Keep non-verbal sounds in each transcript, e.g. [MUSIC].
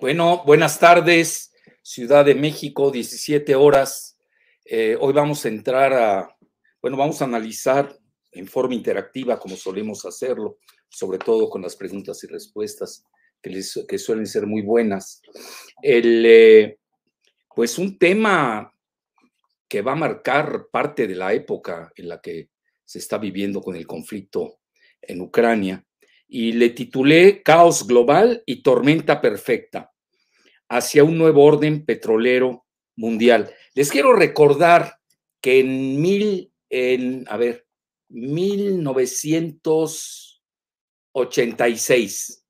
Bueno, buenas tardes, Ciudad de México, 17 horas. Eh, hoy vamos a entrar a, bueno, vamos a analizar en forma interactiva, como solemos hacerlo, sobre todo con las preguntas y respuestas que, suelen ser muy buenas. El, eh, pues un tema que va a marcar parte de la época en la que se está viviendo con el conflicto en Ucrania y le titulé Caos Global y Tormenta Perfecta hacia un nuevo orden petrolero mundial. Les quiero recordar que en mil, en, a ver, 1986,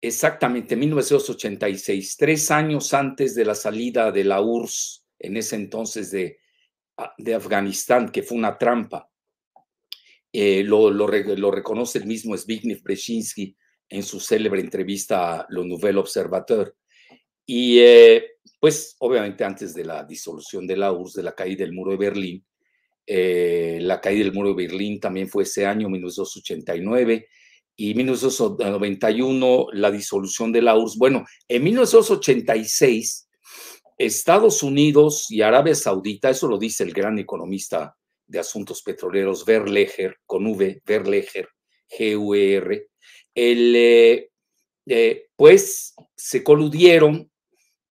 exactamente 1986, tres años antes de la salida de la URSS, en ese entonces de, de Afganistán, que fue una trampa, eh, lo, reconoce el mismo Zbigniew Brzezinski en su célebre entrevista a Le Nouvel Observateur. Y eh, pues obviamente antes de la disolución de la URSS, de la caída del muro de Berlín, eh, la caída del muro de Berlín también fue ese año, 1989, y 1991 la disolución de la URSS. Bueno, en 1986, Estados Unidos y Arabia Saudita, eso lo dice el gran economista de Asuntos Petroleros, Verleger, con V, Verleger, G-U-E-R, eh, eh, pues se coludieron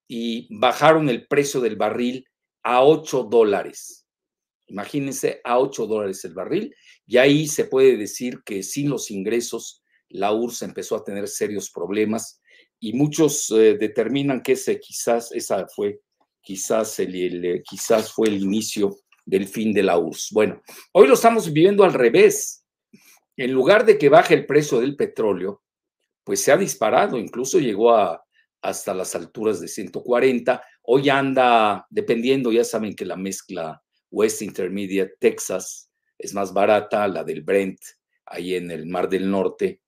y bajaron el precio del barril a 8 dólares. Imagínense, a 8 dólares el barril. Y ahí se puede decir que sin los ingresos, la URSS empezó a tener serios problemas y muchos eh, determinan que ese quizás, esa fue quizás el, quizás fue el inicio del fin de la URSS. Bueno, hoy lo estamos viviendo al revés. En lugar de que baje el precio del petróleo, pues se ha disparado, incluso llegó a hasta las alturas de 140. Hoy anda, dependiendo, ya saben que la mezcla West Intermediate Texas es más barata, la del Brent, ahí en el Mar del Norte,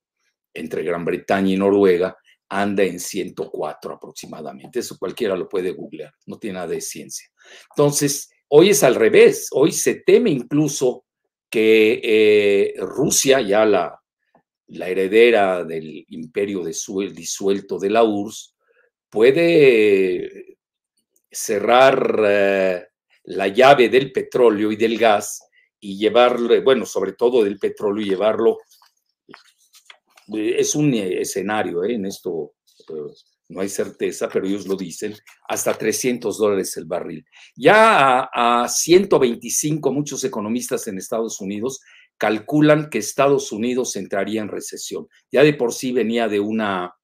entre Gran Bretaña y Noruega, anda en 104 aproximadamente. Eso cualquiera lo puede googlear, no tiene nada de ciencia. Entonces, Hoy es al revés, hoy se teme incluso que eh, Rusia, ya la, heredera del imperio disuelto de la URSS, puede cerrar eh, la llave del petróleo y del gas y llevarlo, bueno, sobre todo del petróleo y llevarlo, eh, es un escenario, en esto no hay certeza, pero ellos lo dicen, hasta 300 dólares el barril. Ya a, 125, muchos economistas en Estados Unidos calculan que Estados Unidos entraría en recesión. Ya de por sí venía de una,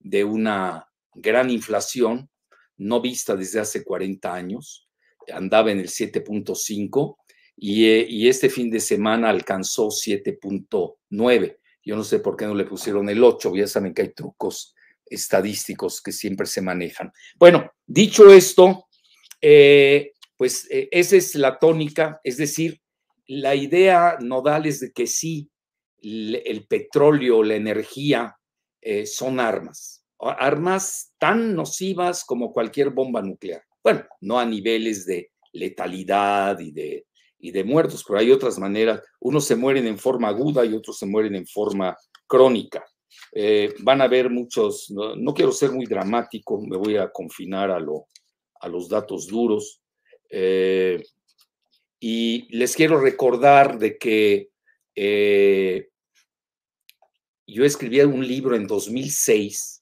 de una gran inflación no vista desde hace 40 años, andaba en el 7.5 y, y este fin de semana alcanzó 7.9. Yo no sé por qué no le pusieron el 8, ya saben que hay trucos estadísticos que siempre se manejan. Bueno, dicho esto, eh, pues eh, esa es la tónica, es decir, la idea nodal es de que sí, el, petróleo, la energía eh, son armas, armas tan nocivas como cualquier bomba nuclear. Bueno, no a niveles de letalidad y de, y de muertos, pero hay otras maneras. Unos se mueren en forma aguda y otros se mueren en forma crónica. Eh, van a haber muchos, no, quiero ser muy dramático, me voy a confinar a, lo, a los datos duros. Eh, y les quiero recordar de que eh, yo escribí un libro en 2006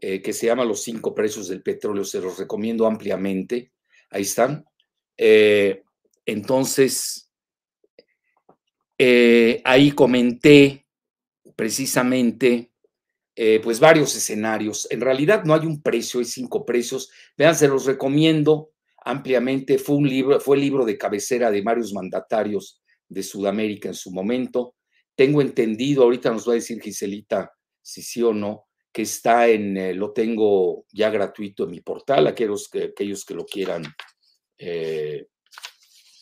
que se llama Los cinco precios del petróleo, se los recomiendo ampliamente. Ahí están. entonces, ahí comenté precisamente eh, pues varios escenarios. En realidad no hay un precio, hay cinco precios. Vean, se los recomiendo ampliamente. Fue un libro, fue el libro de cabecera de varios mandatarios de Sudamérica en su momento. Tengo entendido, ahorita nos va a decir Giselita si sí o no, que está en, eh, lo tengo ya gratuito en mi portal, aquellos que, aquellos que lo quieran eh,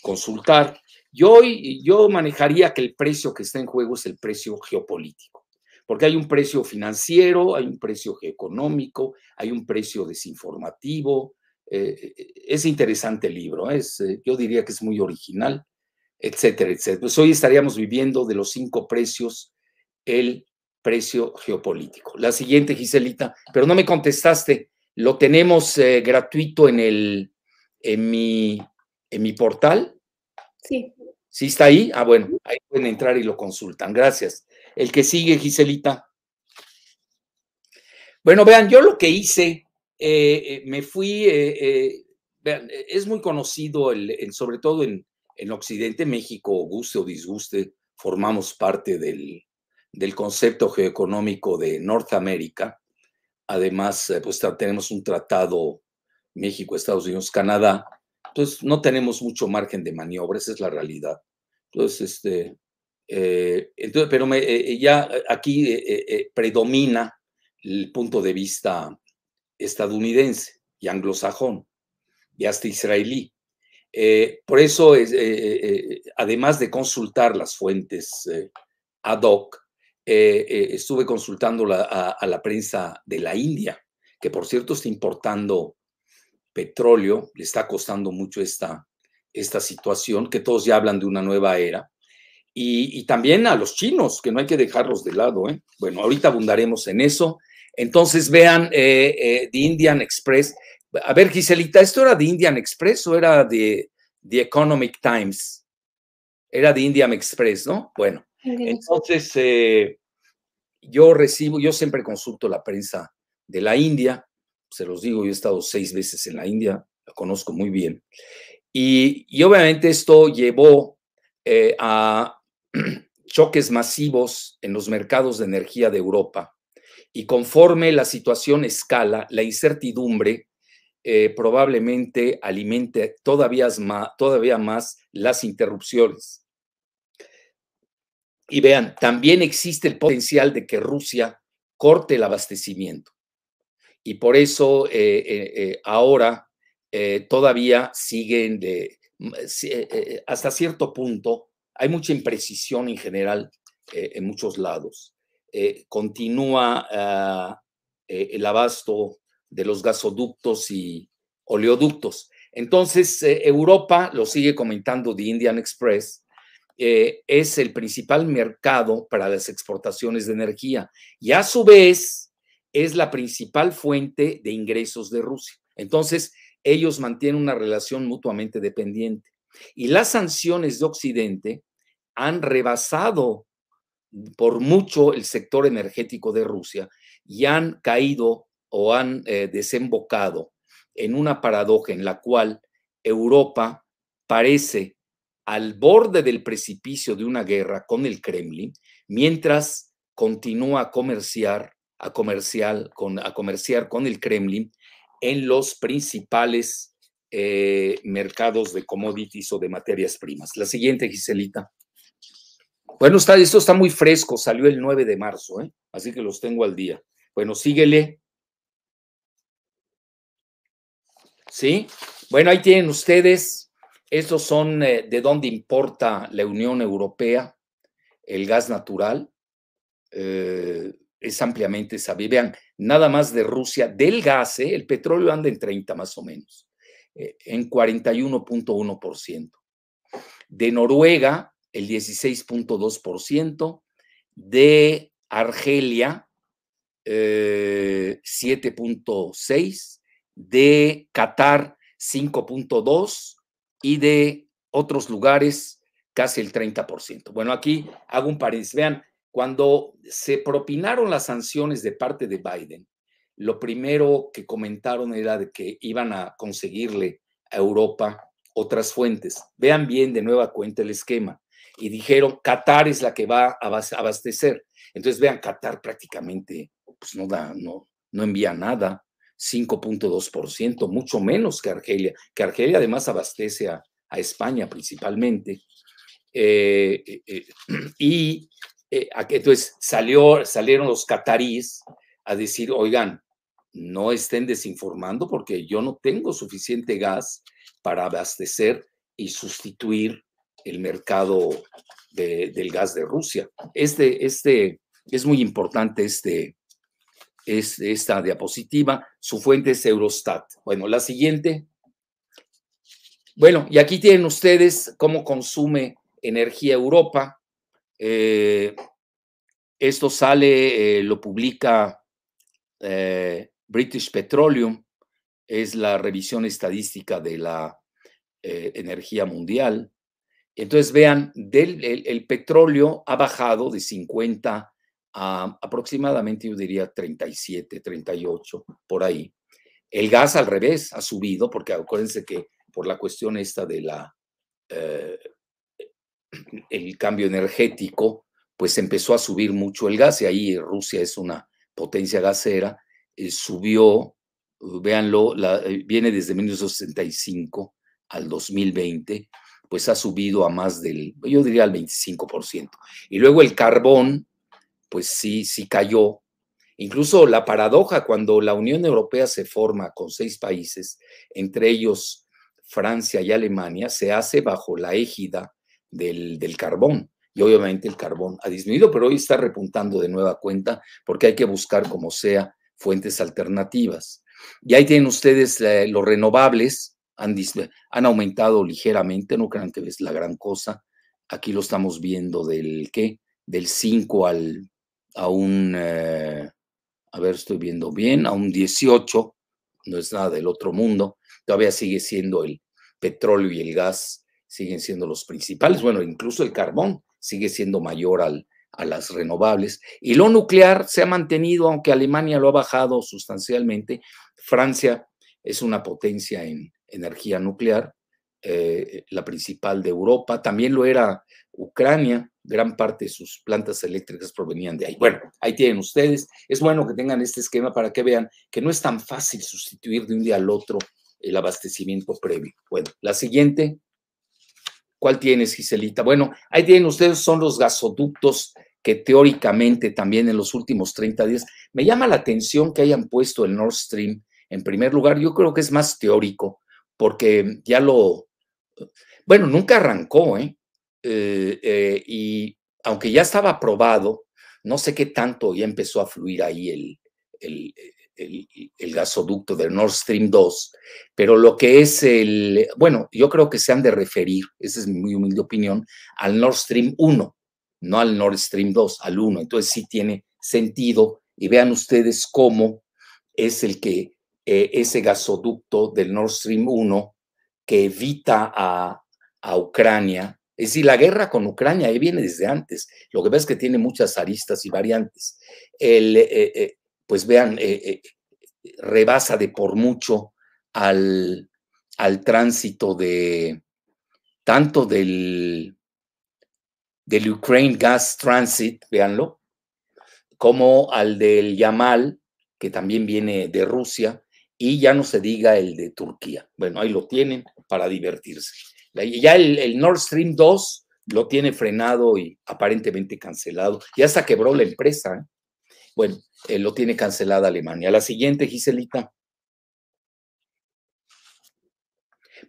consultar. Yo, yo manejaría que el precio que está en juego es el precio geopolítico, porque hay un precio financiero, hay un precio económico, hay un precio desinformativo. Eh, eh, es interesante el libro, es, eh, yo diría que es muy original, etcétera, etcétera. Pues hoy estaríamos viviendo de los cinco precios el precio geopolítico. La siguiente, Giselita, pero no me contestaste. Lo tenemos gratuito en, el, en, mi, en mi portal. Sí. ¿Sí está ahí? Ah, bueno, ahí pueden entrar y lo consultan. Gracias. El que sigue, Giselita. Bueno, vean, yo lo que hice, eh, eh, me fui, vean, es muy conocido, el, sobre todo en, en Occidente, México, guste o disguste, formamos parte del, del concepto geoeconómico de Norteamérica. Además, eh, pues tenemos un tratado México, Estados Unidos, Canadá. Entonces, no tenemos mucho margen de maniobra, esa es la realidad. Entonces, este, eh, entonces pero me, eh, ya aquí predomina el punto de vista estadounidense y anglosajón y hasta israelí. por eso, además de consultar las fuentes ad hoc, eh, eh, estuve consultando a, la prensa de la India, que por cierto está importando petróleo, le está costando mucho esta, esta situación, que todos ya hablan de una nueva era, y, también a los chinos, que no hay que dejarlos de lado. ¿eh? Bueno, ahorita abundaremos en eso. Entonces vean The Indian Express. A ver, Giselita, ¿esto era The Indian Express o era de The Economic Times? Era The Indian Express, ¿no? Bueno, entonces, eh, yo recibo, yo siempre consulto la prensa de la India, se los digo, yo he estado seis veces en la India, la conozco muy bien, y, obviamente esto llevó eh, a [CLEARS THROAT] choques masivos en los mercados de energía de Europa, y conforme la situación escala, la incertidumbre eh, probablemente alimente todavía más, todavía más las interrupciones. Y vean, también existe el potencial de que Rusia corte el abastecimiento. Y por eso eh, eh, eh, ahora todavía siguen de, mm, hasta cierto punto, hay mucha imprecisión en general en muchos lados. continúa ah, el abasto de los gasoductos y oleoductos. Entonces, Europa, lo sigue comentando The Indian Express, es el principal mercado para las exportaciones de energía y a su vez es la principal fuente de ingresos de Rusia. Entonces, ellos mantienen una relación mutuamente dependiente. Y las sanciones de Occidente han rebasado por mucho el sector energético de Rusia y han caído o han eh, desembocado en una paradoja en la cual Europa parece al borde del precipicio de una guerra con el Kremlin, mientras continúa a comerciar, a comerciar, con, a comerciar con el Kremlin en los principales eh, mercados de commodities o de materias primas. La siguiente, Giselita. Bueno, está, esto está muy fresco, salió el 9 de marzo, ¿eh? así que los tengo al día. Bueno, síguele. ¿Sí? Bueno, ahí tienen ustedes estos son eh, de dónde importa la Unión Europea el gas natural. Eh, es ampliamente sabido. Vean, nada más de Rusia, del gas, eh, el petróleo anda en 30 más o menos, en 41.1%. De Noruega, el 16.2%. De Argelia, 7.6%. De Qatar, 5.2% y de otros lugares casi el 30%. Bueno, aquí hago un paréntesis. Vean, cuando se propinaron las sanciones de parte de Biden, lo primero que comentaron era de que iban a conseguirle a Europa otras fuentes. Vean bien de nueva cuenta el esquema. Y dijeron, Qatar es la que va a abastecer. Entonces, vean, Qatar prácticamente pues no, da, no, no envía nada. 5.2%, mucho menos que Argelia, que Argelia además abastece a, España principalmente. Eh, eh, eh, [CLEARS THROAT] y entonces salió, salieron los cataríes a decir, oigan, no estén desinformando porque yo no tengo suficiente gas para abastecer y sustituir el mercado del gas de Rusia. Este, este, es muy importante este, es esta diapositiva. Su fuente es Eurostat. Bueno, la siguiente. Bueno, y aquí tienen ustedes cómo consume energía Europa. Eh, Esto sale, eh, lo publica eh, British Petroleum, es la revisión estadística de la energía mundial. Entonces, vean, el, petróleo ha bajado de 50 a aproximadamente, yo diría, 37, 38, por ahí. El gas al revés ha subido, porque acuérdense que por la cuestión esta de la, el cambio energético, pues empezó a subir mucho el gas y ahí Rusia es una potencia gasera, eh, subió, véanlo, eh, viene desde 1965 al 2020, pues ha subido a más del, yo diría al 25%. Y luego el carbón, pues sí, sí cayó. Incluso la paradoja cuando la Unión Europea se forma con seis países, entre ellos Francia y Alemania, se hace bajo la égida del, del carbón. Y obviamente el carbón ha disminuido, pero hoy está repuntando de nueva cuenta porque hay que buscar como sea fuentes alternativas. Y ahí tienen ustedes eh, los renovables, han, han, aumentado ligeramente, no crean que es la gran cosa. Aquí lo estamos viendo del qué, del 5 al a un, eh, a ver, estoy viendo bien, a un 18, no es nada del otro mundo, todavía sigue siendo el petróleo y el gas, siguen siendo los principales, bueno, incluso el carbón sigue siendo mayor al, a las renovables. Y lo nuclear se ha mantenido, aunque Alemania lo ha bajado sustancialmente. Francia es una potencia en energía nuclear, eh, la principal de Europa. También lo era Ucrania, gran parte de sus plantas eléctricas provenían de ahí. Bueno, ahí tienen ustedes. Es bueno que tengan este esquema para que vean que no es tan fácil sustituir de un día al otro el abastecimiento previo. Bueno, la siguiente. ¿Cuál tienes, Giselita? Bueno, ahí tienen ustedes, son los gasoductos que teóricamente también en los últimos 30 días, me llama la atención que hayan puesto el Nord Stream en primer lugar. Yo creo que es más teórico, porque ya lo, bueno, nunca arrancó, ¿eh? eh, eh y aunque ya estaba aprobado, no sé qué tanto ya empezó a fluir ahí el, el, el, gasoducto del Nord Stream 2, pero lo que es el, bueno, yo creo que se han de referir, esa es mi muy humilde opinión, al Nord Stream 1, no al Nord Stream 2, al 1. Entonces sí tiene sentido y vean ustedes cómo es el que eh, ese gasoducto del Nord Stream 1 que evita a, a Ucrania, es decir, la guerra con Ucrania ahí viene desde antes. Lo que pasa es que tiene muchas aristas y variantes. El, eh, eh, pues vean, rebasa de por mucho al, al tránsito de tanto del, del Ukraine Gas Transit, véanlo, como al del Yamal, que también viene de Rusia, y ya no se diga el de Turquía. Bueno, ahí lo tienen para divertirse. Ya el, Nord Stream 2 lo tiene frenado y aparentemente cancelado. Ya hasta quebró la empresa. ¿eh? Bueno, eh, lo tiene cancelada Alemania. La siguiente, Giselita.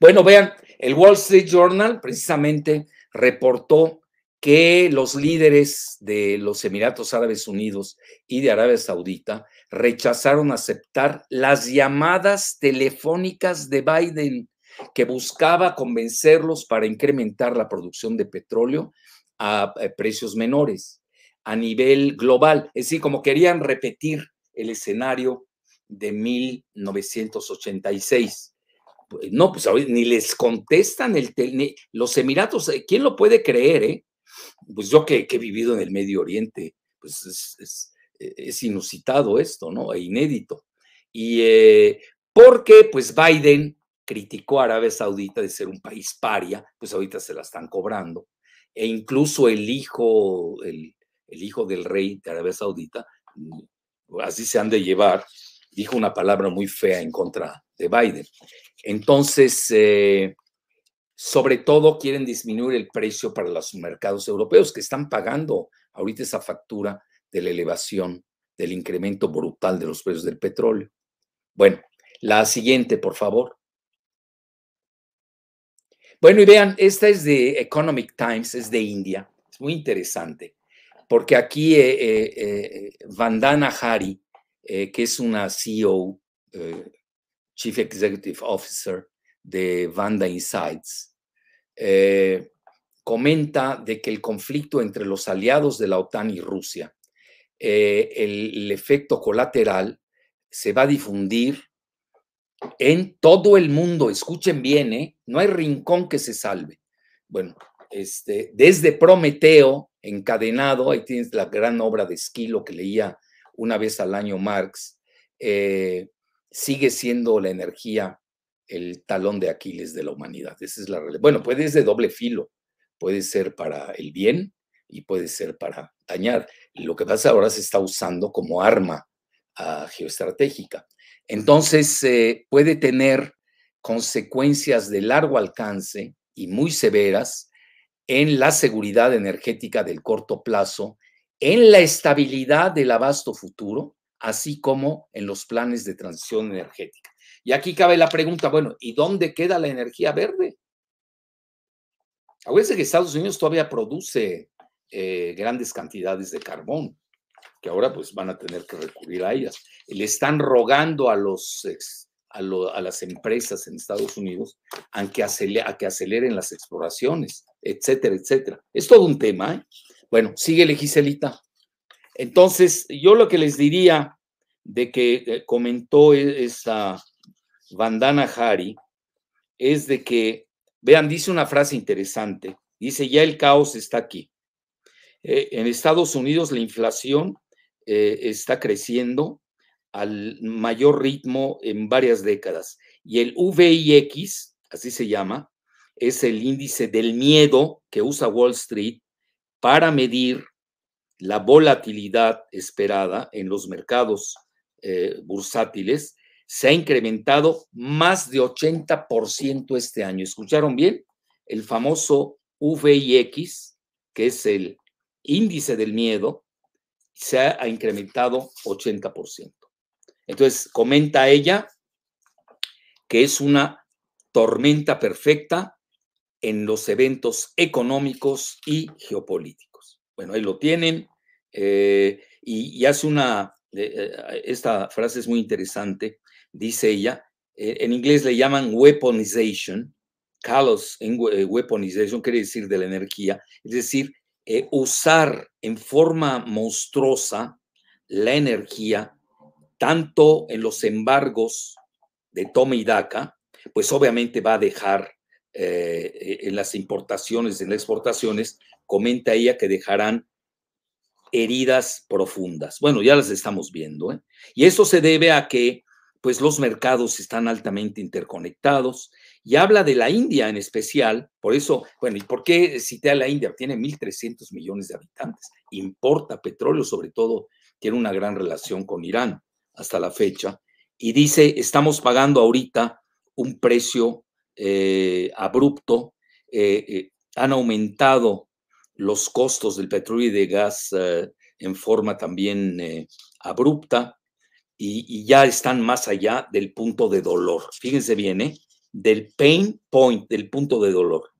Bueno, vean, el Wall Street Journal precisamente reportó que los líderes de los Emiratos Árabes Unidos y de Arabia Saudita rechazaron aceptar las llamadas telefónicas de Biden que buscaba convencerlos para incrementar la producción de petróleo a eh, precios menores a nivel global. Es decir, como querían repetir el escenario de 1986. Pues, no, pues ni les contestan el los Emiratos, eh, ¿quién lo puede creer? Eh? pues yo que, he vivido en el Medio Oriente, pues es, es, inusitado esto, ¿no? E inédito. Y eh, porque pues Biden criticó a Arabia Saudita de ser un país paria, pues ahorita se la están cobrando. E incluso el hijo, el, hijo del rey de Arabia Saudita, así se han de llevar, dijo una palabra muy fea en contra de Biden. Entonces, eh, sobre todo quieren disminuir el precio para los mercados europeos que están pagando ahorita esa factura de la elevación, del incremento brutal de los precios del petróleo. Bueno, la siguiente, por favor. Bueno, y vean, esta es de Economic Times, es de India. Es muy interesante, porque aquí eh, eh, eh, Vandana Hari, que es una CEO, Chief Executive Officer de Vanda Insights, comenta de que el conflicto entre los aliados de la OTAN y Rusia el, efecto colateral se va a difundir en todo el mundo. Escuchen bien, no hay rincón que se salve. Bueno, este, desde Prometeo, encadenado, ahí tienes la gran obra de Esquilo que leía una vez al año Marx, eh, sigue siendo la energía el talón de Aquiles de la humanidad. Esa es la Bueno, puede ser de doble filo, puede ser para el bien y puede ser para dañar. Lo que pasa ahora se está usando como arma uh, geoestratégica. Entonces, eh, puede tener consecuencias de largo alcance y muy severas en la seguridad energética del corto plazo, en la estabilidad del abasto futuro, así como en los planes de transición energética. Y aquí cabe la pregunta, bueno, ¿y dónde queda la energía verde? Acuérdense que Estados Unidos todavía produce eh, grandes cantidades de carbón, que ahora pues van a tener que recurrir a ellas. Le están rogando a, los, a, las empresas en Estados Unidos a que, a que aceleren las exploraciones, etcétera, etcétera. Es todo un tema. ¿eh? Bueno, sigue Giselita. Entonces, yo lo que les diría de que eh, comentó e, esa Vandana Hari es de que, vean, dice una frase interesante. Dice, ya el caos está aquí. Eh, en Estados Unidos la inflación eh, está creciendo al mayor ritmo en varias décadas y el VIX, así se llama, es el índice del miedo que usa Wall Street para medir la volatilidad esperada en los mercados eh, bursátiles, se ha incrementado más de 80% este año. ¿Escucharon bien? El famoso VIX, que es el índice del miedo, se ha incrementado 80%. Entonces, comenta ella que es una tormenta perfecta en los eventos económicos y geopolíticos. Bueno, ahí lo tienen eh, y, hace una, eh, eh, esta frase es muy interesante, dice ella, en inglés le llaman weaponization, Carlos en weaponization quiere decir de la energía, es decir, usar en forma monstruosa la energía, tanto en los embargos de toma y daca, pues obviamente va a dejar eh, en las importaciones, en las exportaciones, comenta ella que dejarán heridas profundas. Bueno, ya las estamos viendo. ¿eh? Y eso se debe a que pues los mercados están altamente interconectados y habla de la India en especial, por eso, bueno, ¿y por qué cité a la India? Tiene 1.300 millones de habitantes, importa petróleo, sobre todo tiene una gran relación con Irán hasta la fecha, y dice, estamos pagando ahorita un precio eh, abrupto, eh, eh, han aumentado los costos del petróleo y de gas en forma también abrupta y, y, ya están más allá del punto de dolor. Fíjense bien, ¿eh? del pain point, del punto de dolor.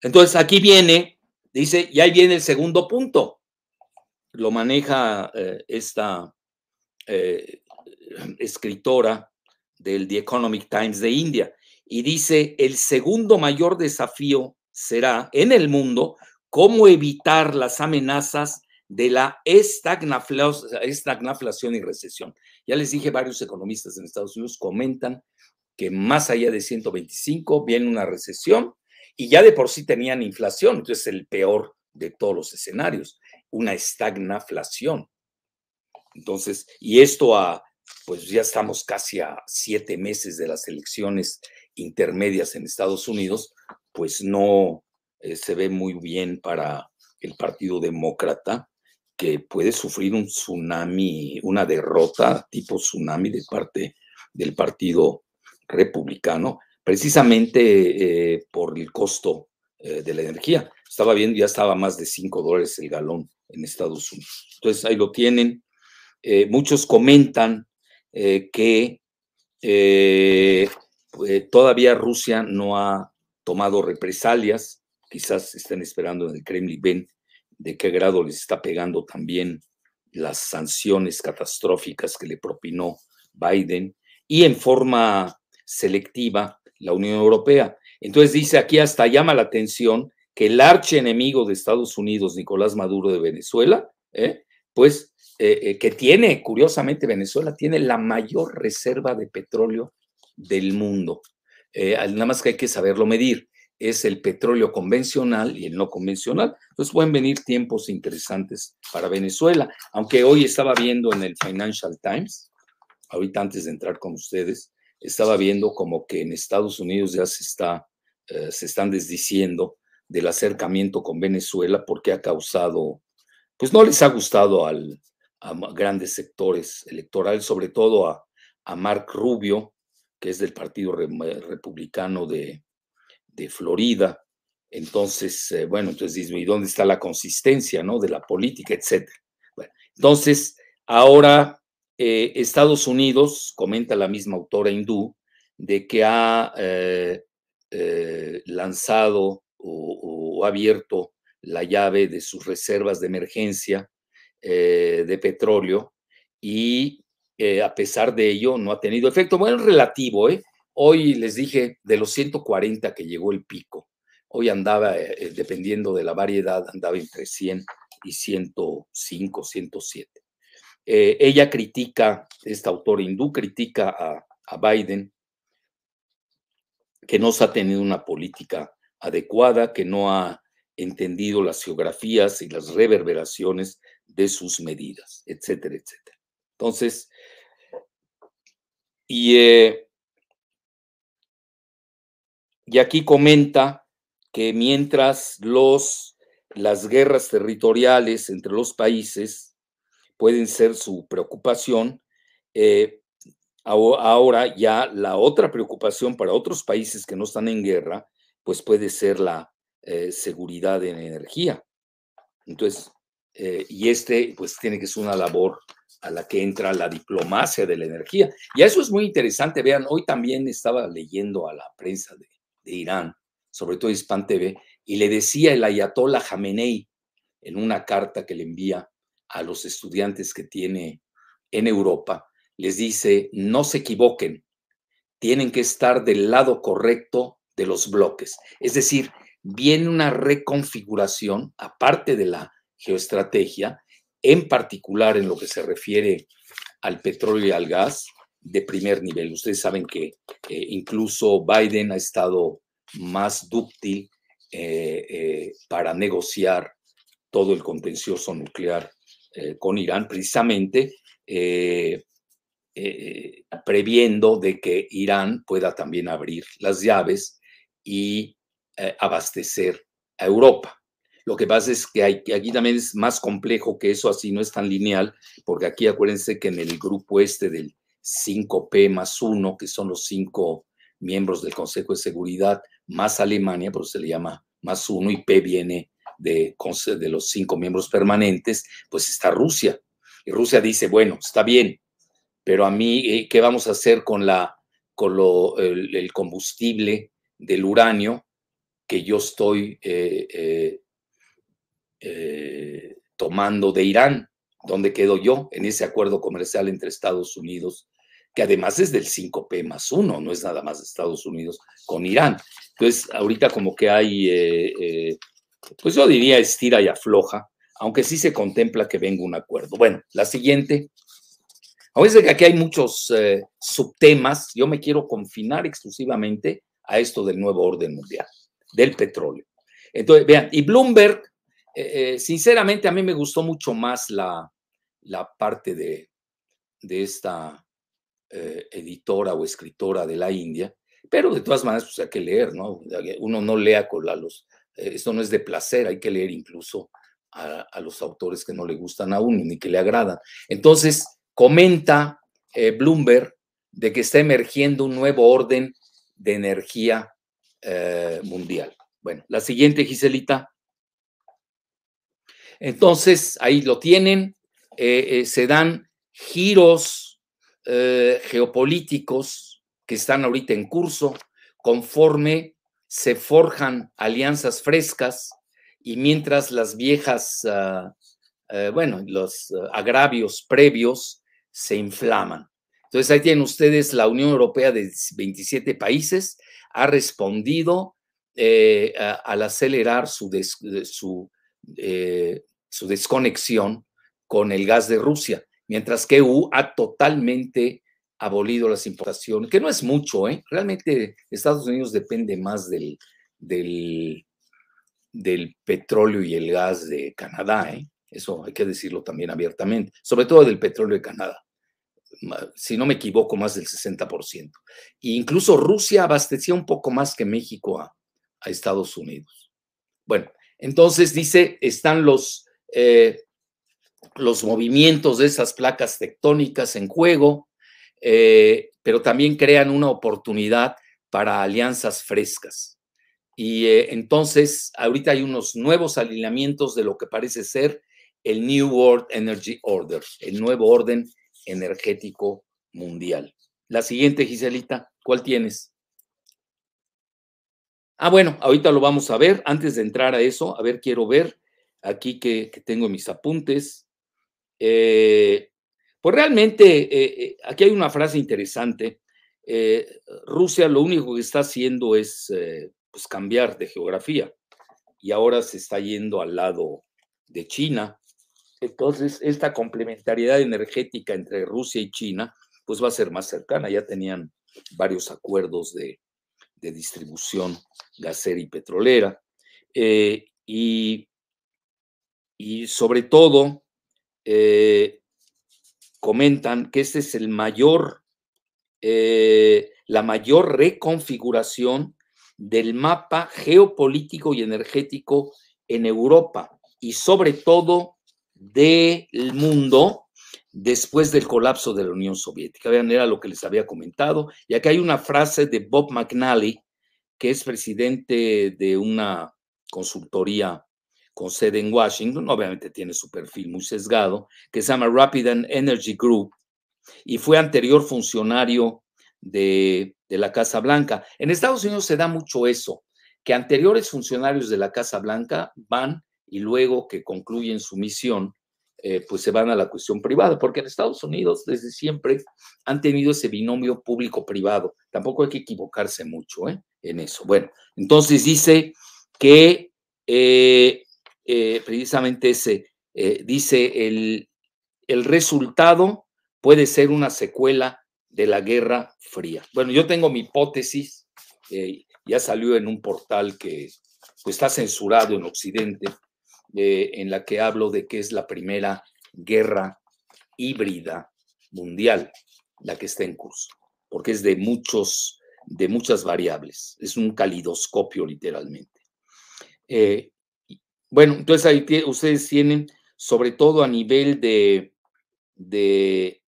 Entonces aquí viene, dice, y ahí viene el segundo punto. Lo maneja eh, esta eh, [CLEARS THROAT] escritora del The Economic Times de India y dice, el segundo mayor desafío será en el mundo cómo evitar las amenazas de la estagnación y recesión. Ya les dije, varios economistas en Estados Unidos comentan que más allá de 125 viene una recesión y ya de por sí tenían inflación, entonces el peor de todos los escenarios, una estagnaflación. Entonces, y esto a, pues ya estamos casi a siete meses de las elecciones intermedias en Estados Unidos, pues no eh, se ve muy bien para el Partido Demócrata, que puede sufrir un tsunami, una derrota tipo tsunami de parte del Partido republicano, precisamente eh, por el costo eh, de la energía. Estaba viendo, ya estaba más de 5 dólares el galón en Estados Unidos. Entonces ahí lo tienen. Eh, muchos comentan que pues, todavía Rusia no ha tomado represalias, quizás estén esperando en el Kremlin, ven de qué grado les está pegando también las sanciones catastróficas que le propinó Biden y en forma selectiva la Unión Europea. Entonces dice aquí hasta llama la atención que el archienemigo de Estados Unidos, Nicolás Maduro de Venezuela, pues que tiene, curiosamente, Venezuela tiene la mayor reserva de petróleo del mundo. nada más que hay que saberlo medir es el petróleo convencional y el no convencional. Entonces pueden venir tiempos interesantes para Venezuela, aunque hoy estaba viendo en el Financial Times, ahorita antes de entrar con ustedes, estaba viendo como que en Estados Unidos ya se, está, eh, se están desdiciendo del acercamiento con Venezuela porque ha causado, pues no les ha gustado al, a grandes sectores electorales, sobre todo a, a Mark Rubio, que es del Partido Republicano de, de Florida. Entonces, eh, bueno, entonces ¿y dónde está la consistencia, no? De la política, etcétera. Entonces, ahora eh, Estados Unidos, comenta la misma autora hindú, de que ha eh, lanzado o, abierto la llave de sus reservas de emergencia de petróleo y a pesar de ello no ha tenido efecto. Bueno, relativo, ¿eh? Hoy les dije de los 140 que llegó el pico. Hoy andaba, eh, eh, dependiendo de la variedad, andaba entre 100 y 105, 107. Eh, ella critica, esta autora hindú critica a, a Biden, que no se ha tenido una política adecuada, que no ha entendido las geografías y las reverberaciones de sus medidas, etcétera, etcétera. Entonces, y y aquí comenta que mientras los, las guerras territoriales entre los países pueden ser su preocupación, eh, ahora ya la otra preocupación para otros países que no están en guerra, pues puede ser la eh, seguridad en energía. Entonces, eh, y este pues tiene que ser una labor a la que entra la diplomacia de la energía. Y eso es muy interesante. Vean, hoy también estaba leyendo a la prensa de, Irán, sobre todo Hispan TV, y le decía el ayatollah Jamenei en una carta que le envía a los estudiantes que tiene en Europa, les dice, no se equivoquen, tienen que estar del lado correcto de los bloques. Es decir, viene una reconfiguración, aparte de la geoestrategia, en particular en lo que se refiere al petróleo y al gas, de primer nivel. Ustedes saben que eh, incluso Biden ha estado más dúctil eh, eh, para negociar todo el contencioso nuclear con Irán, precisamente previendo de que Irán pueda también abrir las llaves y abastecer a Europa. Lo que pasa es que aquí también es más complejo que eso, así no es tan lineal, porque aquí acuérdense que en el grupo este del 5P más 1, que son los cinco miembros del Consejo de Seguridad, más Alemania, por eso se le llama más 1, y P viene de, de los cinco miembros permanentes, pues está Rusia. Y Rusia dice, bueno, está bien, pero a mí, eh, ¿qué vamos a hacer con, la, con lo, el, combustible del uranio que yo estoy eh, eh, tomando de Irán? ¿Dónde quedo yo en ese acuerdo comercial entre Estados Unidos que además es del 5P más 1, no es nada más Estados Unidos con Irán. Entonces, ahorita como que hay, eh, eh, pues yo diría estira y afloja, aunque sí se contempla que venga un acuerdo. Bueno, la siguiente. Aunque que aquí hay muchos eh, subtemas, yo me quiero confinar exclusivamente a esto del nuevo orden mundial, del petróleo. Entonces, vean, y Bloomberg, sinceramente a mí me gustó mucho más la, la parte de, de esta eh, editora o escritora de la India, pero de todas maneras pues hay que leer, ¿no? Uno no lea con la, los, eh, esto no es de placer, hay que leer incluso a, los autores que no le gustan a uno ni que le agradan. Entonces, comenta eh, Bloomberg de que está emergiendo un nuevo orden de energía mundial. Bueno, la siguiente, Giselita. Entonces, ahí lo tienen, se dan giros eh, geopolíticos que están ahorita en curso, conforme se forjan alianzas frescas y mientras las viejas, ah, eh, bueno, los ah, agravios previos se inflaman. Entonces ahí tienen ustedes la Unión Europea de 27 países, ha respondido eh, al acelerar su, su, su desconexión con el gas de Rusia, mientras que EU ha totalmente abolido las importaciones, que no es mucho, ¿eh? Realmente Estados Unidos depende más del, del, del petróleo y el gas de Canadá, ¿eh? Eso hay que decirlo también abiertamente, sobre todo del petróleo de Canadá. Si no me equivoco, más del 60%. E incluso Rusia abastecía un poco más que México a, a Estados Unidos. Bueno, entonces dice, están los, eh, los movimientos de esas placas tectónicas en juego, eh, pero también crean una oportunidad para alianzas frescas. Y eh, entonces, ahorita hay unos nuevos alineamientos de lo que parece ser el New World Energy Order, el nuevo orden energético mundial. La siguiente, Giselita, ¿cuál tienes? Ah, bueno, ahorita lo vamos a ver. Antes de entrar a eso, a ver, quiero ver aquí que, tengo mis apuntes. Eh, pues realmente, eh, eh, aquí hay una frase interesante. Rusia lo único que está haciendo es pues cambiar de geografía y ahora se está yendo al lado de China. Entonces, esta complementariedad energética entre Rusia y China, pues va a ser más cercana. Ya tenían varios acuerdos de, distribución gasera y petrolera. Eh, y, y, sobre todo, eh, comentan que este es el mayor, eh, la mayor reconfiguración del mapa geopolítico y energético en Europa y sobre todo del mundo después del colapso de la Unión Soviética. Vean, era lo que les había comentado. Y aquí hay una frase de Bob McNally, que es presidente de una consultoría con sede en Washington, obviamente tiene su perfil muy sesgado, que se llama Rapid Energy Group, y fue anterior funcionario de, de la Casa Blanca. En Estados Unidos se da mucho eso, que anteriores funcionarios de la Casa Blanca van y luego que concluyen su misión, eh, pues se van a la cuestión privada, porque en Estados Unidos desde siempre han tenido ese binomio público-privado. Tampoco hay que equivocarse mucho ¿eh? en eso. Bueno, entonces dice que eh, precisamente ese, dice el, el resultado puede ser una secuela de la Guerra Fría. Bueno, yo tengo mi hipótesis, ya salió en un portal que pues, está censurado en Occidente, eh, en la que hablo de que es la primera guerra híbrida mundial la que está en curso, porque es de muchos, de muchas variables, es un calidoscopio literalmente. Eh, bueno, entonces ahí ustedes tienen, sobre todo a nivel de, de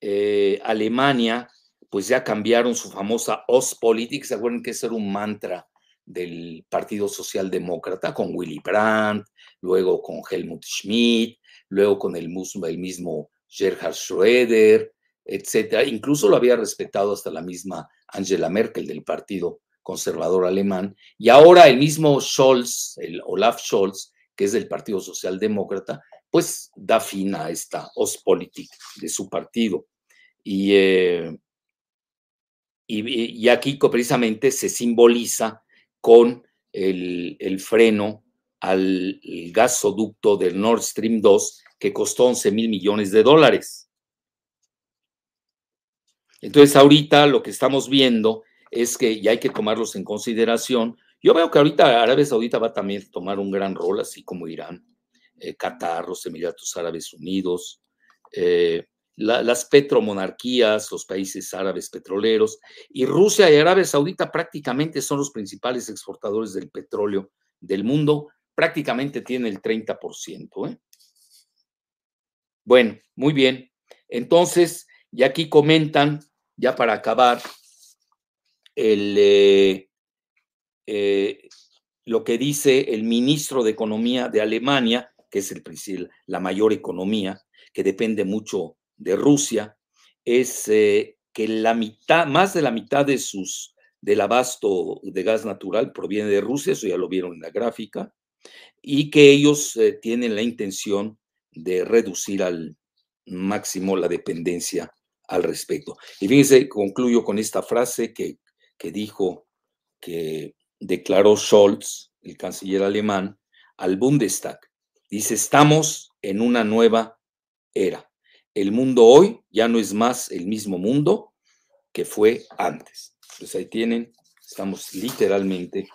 eh, Alemania, pues ya cambiaron su famosa Ostpolitik, ¿se acuerdan que ese era un mantra del Partido Socialdemócrata con Willy Brandt, luego con Helmut Schmidt, luego con el, mismo Gerhard Schröder, etcétera. Incluso lo había respetado hasta la misma Angela Merkel del Partido Conservador Alemán. Y ahora el mismo Scholz, el Olaf Scholz, que es del Partido Socialdemócrata, pues da fin a esta Ostpolitik de su partido. Y, eh, y, aquí precisamente se simboliza con el, freno al gasoducto del Nord Stream 2 que costó 11 mil millones de dólares. Entonces ahorita lo que estamos viendo es que ya hay que tomarlos en consideración. Yo veo que ahorita Arabia Saudita va también a tomar un gran rol, así como Irán, eh, Qatar, los Emiratos Árabes Unidos, eh, las petromonarquías, los países árabes petroleros, y Rusia y Arabia Saudita prácticamente son los principales exportadores del petróleo del mundo, prácticamente tiene el 30%. ¿eh? Bueno, muy bien. Entonces, ya aquí comentan, ya para acabar, el, eh, eh, lo que dice el ministro de Economía de Alemania, que es el, la mayor economía, que depende mucho de Rusia es eh, que la mitad, más de la mitad de sus, del abasto de gas natural proviene de Rusia, eso ya lo vieron en la gráfica, y que ellos eh, tienen la intención de reducir al máximo la dependencia al respecto. Y fíjense, concluyo con esta frase que, que dijo, que declaró Scholz, el canciller alemán, al Bundestag. Dice, estamos en una nueva era. El mundo hoy ya no es más el mismo mundo que fue antes. Pues ahí tienen, estamos literalmente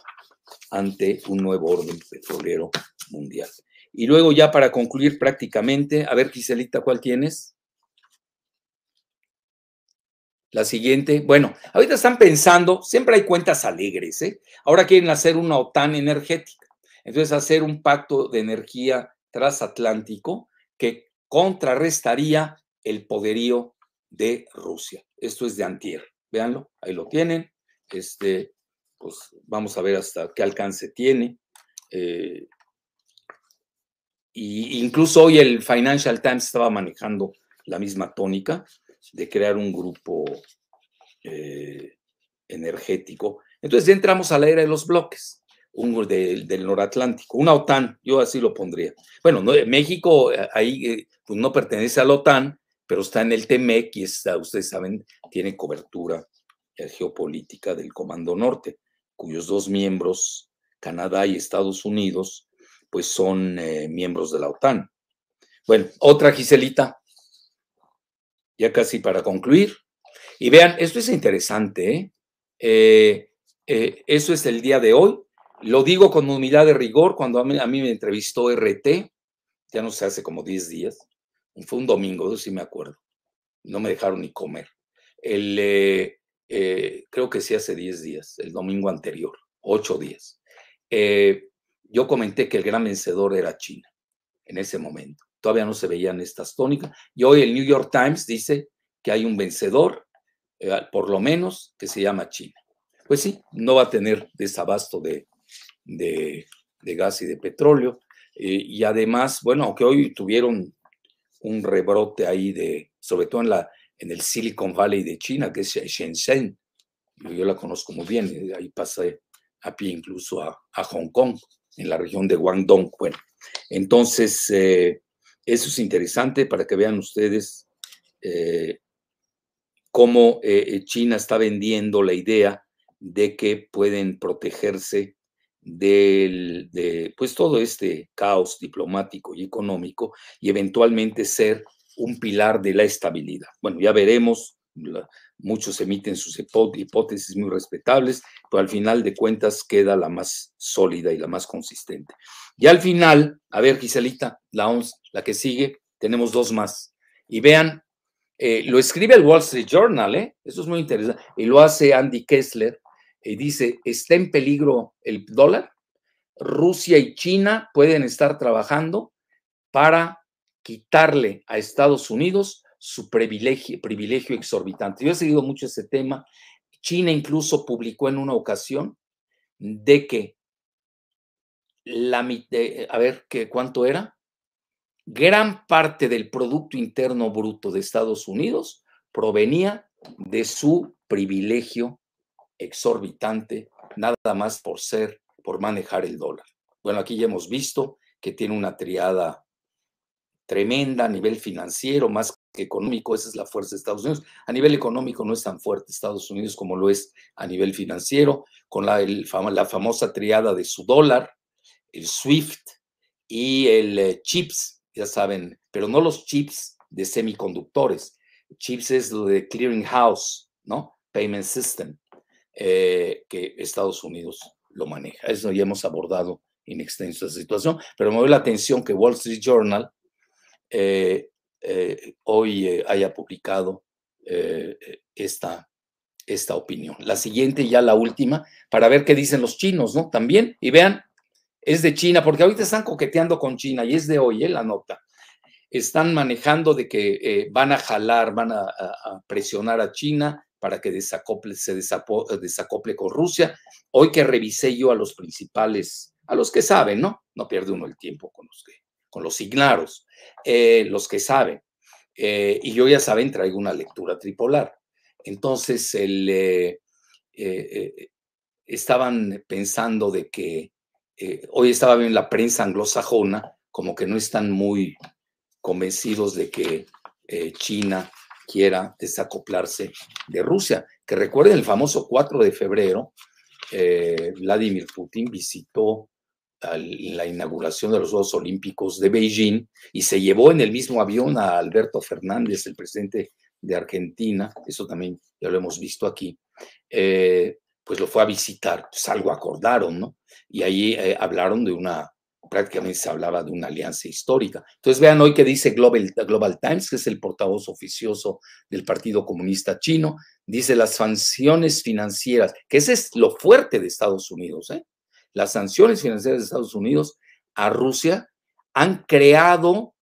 ante un nuevo orden petrolero mundial. Y luego ya para concluir prácticamente, a ver Giselita, ¿cuál tienes? La siguiente, bueno, ahorita están pensando, siempre hay cuentas alegres, ¿eh? Ahora quieren hacer una OTAN energética. Entonces, hacer un pacto de energía transatlántico que contrarrestaría el poderío de Rusia. Esto es de antier. Véanlo, ahí lo tienen. Este, pues vamos a ver hasta qué alcance tiene. Eh, y incluso hoy el Financial Times estaba manejando la misma tónica de crear un grupo eh, energético. Entonces ya entramos a la era de los bloques, un, del noratlántico, una OTAN, yo así lo pondría. Bueno, México eh, ahí pues no pertenece a la OTAN, pero está en el TEMEC y está, ustedes saben, tiene cobertura geopolítica del Comando Norte cuyos dos miembros, Canadá y Estados Unidos, pues son eh, miembros de la OTAN. Bueno, otra Giselita, ya casi para concluir. Y vean, esto es interesante, ¿eh? eh, eh eso es el día de hoy. Lo digo con humildad de rigor cuando a mí, me entrevistó RT, ya no sé, hace como 10 días. Fue un domingo, eso sí me acuerdo. No me dejaron ni comer. El, eh, creo que sí hace 10 días, el domingo anterior, 8 días. Eh, yo comenté que el gran vencedor era China en ese momento. Todavía no se veían estas tónicas. Y hoy el New York Times dice que hay un vencedor, eh, por lo menos, que se llama China. Pues sí, no va a tener desabasto de, de, gas y de petróleo. y además, bueno, aunque hoy tuvieron un rebrote ahí de, sobre todo en la, en el Silicon Valley de China, que es Shenzhen. Yo, la conozco muy bien, eh, ahí pasé a pie incluso a, Hong Kong, en la región de Guangdong. Bueno, entonces, eh, eso es interesante para que vean ustedes eh, cómo China está vendiendo la idea de que pueden protegerse del, de pues todo este caos diplomático y económico y eventualmente ser un pilar de la estabilidad. Bueno, ya veremos, muchos emiten sus hipótesis muy respetables, pero al final de cuentas queda la más sólida y la más consistente. Y al final, a ver, Giselita, la OMS, la que sigue, tenemos dos más. Y vean, eh, lo escribe el Wall Street Journal, ¿eh? Eso es muy interesante. Y lo hace Andy Kessler, y dice, ¿está en peligro el dólar? Rusia y China pueden estar trabajando para quitarle a Estados Unidos su privilegio, privilegio exorbitante. Yo he seguido mucho ese tema. China incluso publicó en una ocasión de que la a ver, ¿qué, ¿cuánto era? Gran parte del Producto Interno Bruto de Estados Unidos provenía de su privilegio exorbitante, nada más por ser, por manejar el dólar. Bueno, aquí ya hemos visto que tiene una triada tremenda a nivel financiero, más que económico, esa es la fuerza de Estados Unidos. A nivel económico no es tan fuerte Estados Unidos como lo es a nivel financiero, con la, la famosa triada de su dólar, el SWIFT y el eh, chips, ya saben, pero no los chips de semiconductores. Chips es lo de clearing house, ¿no? Payment system, eh, que Estados Unidos lo maneja. Eso ya hemos abordado en extenso esa situación, pero me doy la atención que Wall Street Journal eh, eh, hoy haya publicado esta, esta opinión. La siguiente, ya la última, para ver qué dicen los chinos, ¿no? También, y vean, es de China, porque ahorita están coqueteando con China y es de hoy, la nota. Están manejando de que van a jalar, van a, presionar a China para que desacople, se desacople con Rusia. Hoy que revisé yo a los principales, a los que saben, ¿no? No pierde uno el tiempo con los con los signaros, eh, los que saben. Eh, y yo ya saben, traigo una lectura tripolar. Entonces, el, eh, estaban pensando de que hoy estaba bien la prensa anglosajona, como que no están muy convencidos de que China quiera desacoplarse de Rusia. Que recuerden el famoso 4 de febrero, Vladimir Putin visitó la inauguración de los Juegos Olímpicos de Beijing y se llevó en el mismo avión a Alberto Fernández, el presidente de Argentina, eso también ya lo hemos visto aquí, eh, pues lo fue a visitar, pues algo acordaron, ¿no? Y ahí eh, hablaron de una, prácticamente se hablaba de una alianza histórica. Entonces vean hoy que dice Global, Global Times, que es el portavoz oficioso del Partido Comunista Chino, dice las sanciones financieras, que ese es lo fuerte de Estados Unidos, ¿eh? Las sanciones financieras de Estados Unidos a Rusia han creado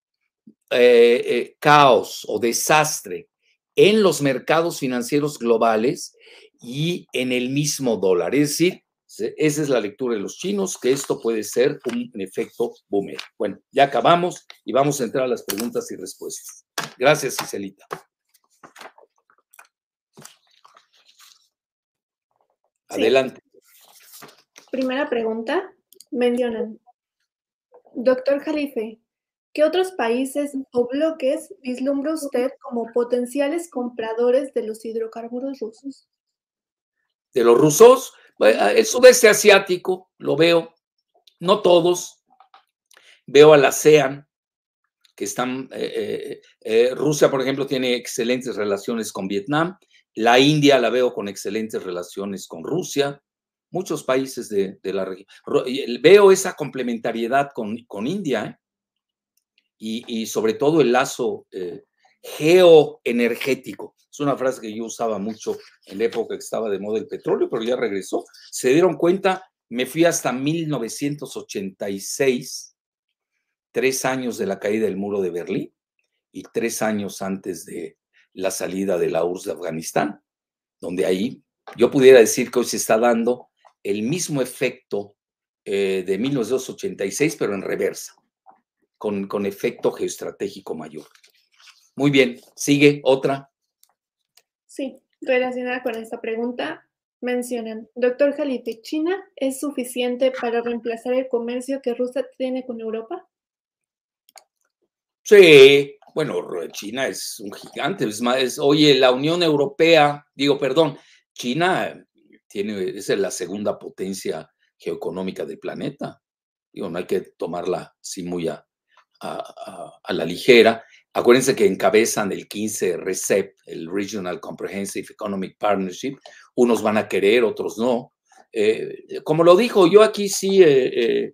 eh, eh, caos o desastre en los mercados financieros globales y en el mismo dólar. Es decir, esa es la lectura de los chinos, que esto puede ser un efecto boomer. Bueno, ya acabamos y vamos a entrar a las preguntas y respuestas. Gracias, Ciselita. Adelante. Primera pregunta. Mencionan. Doctor Jalife, ¿qué otros países o bloques vislumbra usted como potenciales compradores de los hidrocarburos rusos? De los rusos, el sudeste asiático, lo veo, no todos. Veo a la ASEAN, que están, eh, eh, eh, Rusia, por ejemplo, tiene excelentes relaciones con Vietnam, la India la veo con excelentes relaciones con Rusia, muchos países de, la región. Veo esa complementariedad con, con India y, sobre todo el lazo geoenergético. Es una frase que yo usaba mucho en la época que estaba de moda el petróleo, pero ya regresó. Se dieron cuenta, me fui hasta 1986, tres años de la caída del muro de Berlín y tres años antes de la salida de la URSS de Afganistán, donde ahí yo pudiera decir que hoy se está dando el mismo efecto eh, de 1986, pero en reversa, con, con efecto geoestratégico mayor. Muy bien, sigue otra. Sí, relacionada con esta pregunta, mencionan, doctor Jalife, ¿China es suficiente para reemplazar el comercio que Rusia tiene con Europa? Sí, bueno, China es un gigante, es más, oye, la Unión Europea, digo, perdón, China tiene, es la segunda potencia geoeconómica del planeta. Digo, no hay que tomarla así muy a la ligera. Acuérdense que encabezan el 15 RECEP, el Regional Comprehensive Economic Partnership. Unos van a querer, otros no. Eh, como lo dijo, yo aquí sí eh, eh,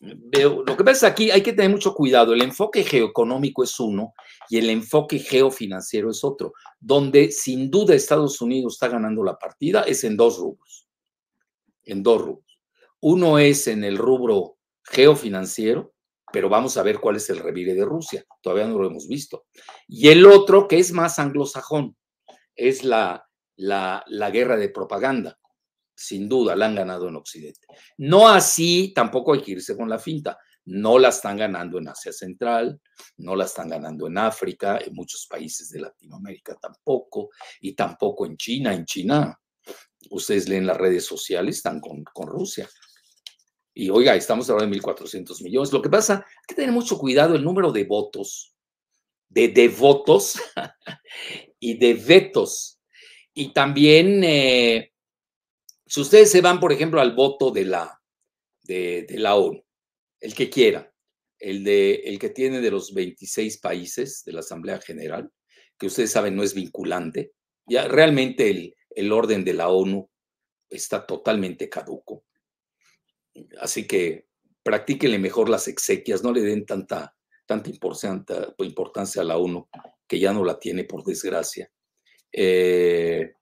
veo, lo que pasa es aquí hay que tener mucho cuidado. El enfoque geoeconómico es uno y el enfoque geofinanciero es otro. Donde sin duda Estados Unidos está ganando la partida es en dos rubros. En dos rubros. Uno es en el rubro geofinanciero, pero vamos a ver cuál es el revire de Rusia. Todavía no lo hemos visto. Y el otro, que es más anglosajón, es la, la, guerra de propaganda. Sin duda, la han ganado en Occidente. No así, tampoco hay que irse con la finta. No la están ganando en Asia Central, no la están ganando en África, en muchos países de Latinoamérica tampoco, y tampoco en China. En China, ustedes leen las redes sociales, están con, con Rusia. Y oiga, estamos hablando de 1.400 millones. Lo que pasa, hay que tener mucho cuidado el número de votos, de devotos [LAUGHS] y de vetos. Y también, eh, si ustedes se van, por ejemplo, al voto de la, de, la ONU, el que quiera, el, de, el que tiene de los 26 países de la Asamblea General, que ustedes saben no es vinculante, ya realmente el, el orden de la ONU está totalmente caduco. Así que practíquenle mejor las exequias, no le den tanta, tanta importancia a la ONU, que ya no la tiene por desgracia. Eh,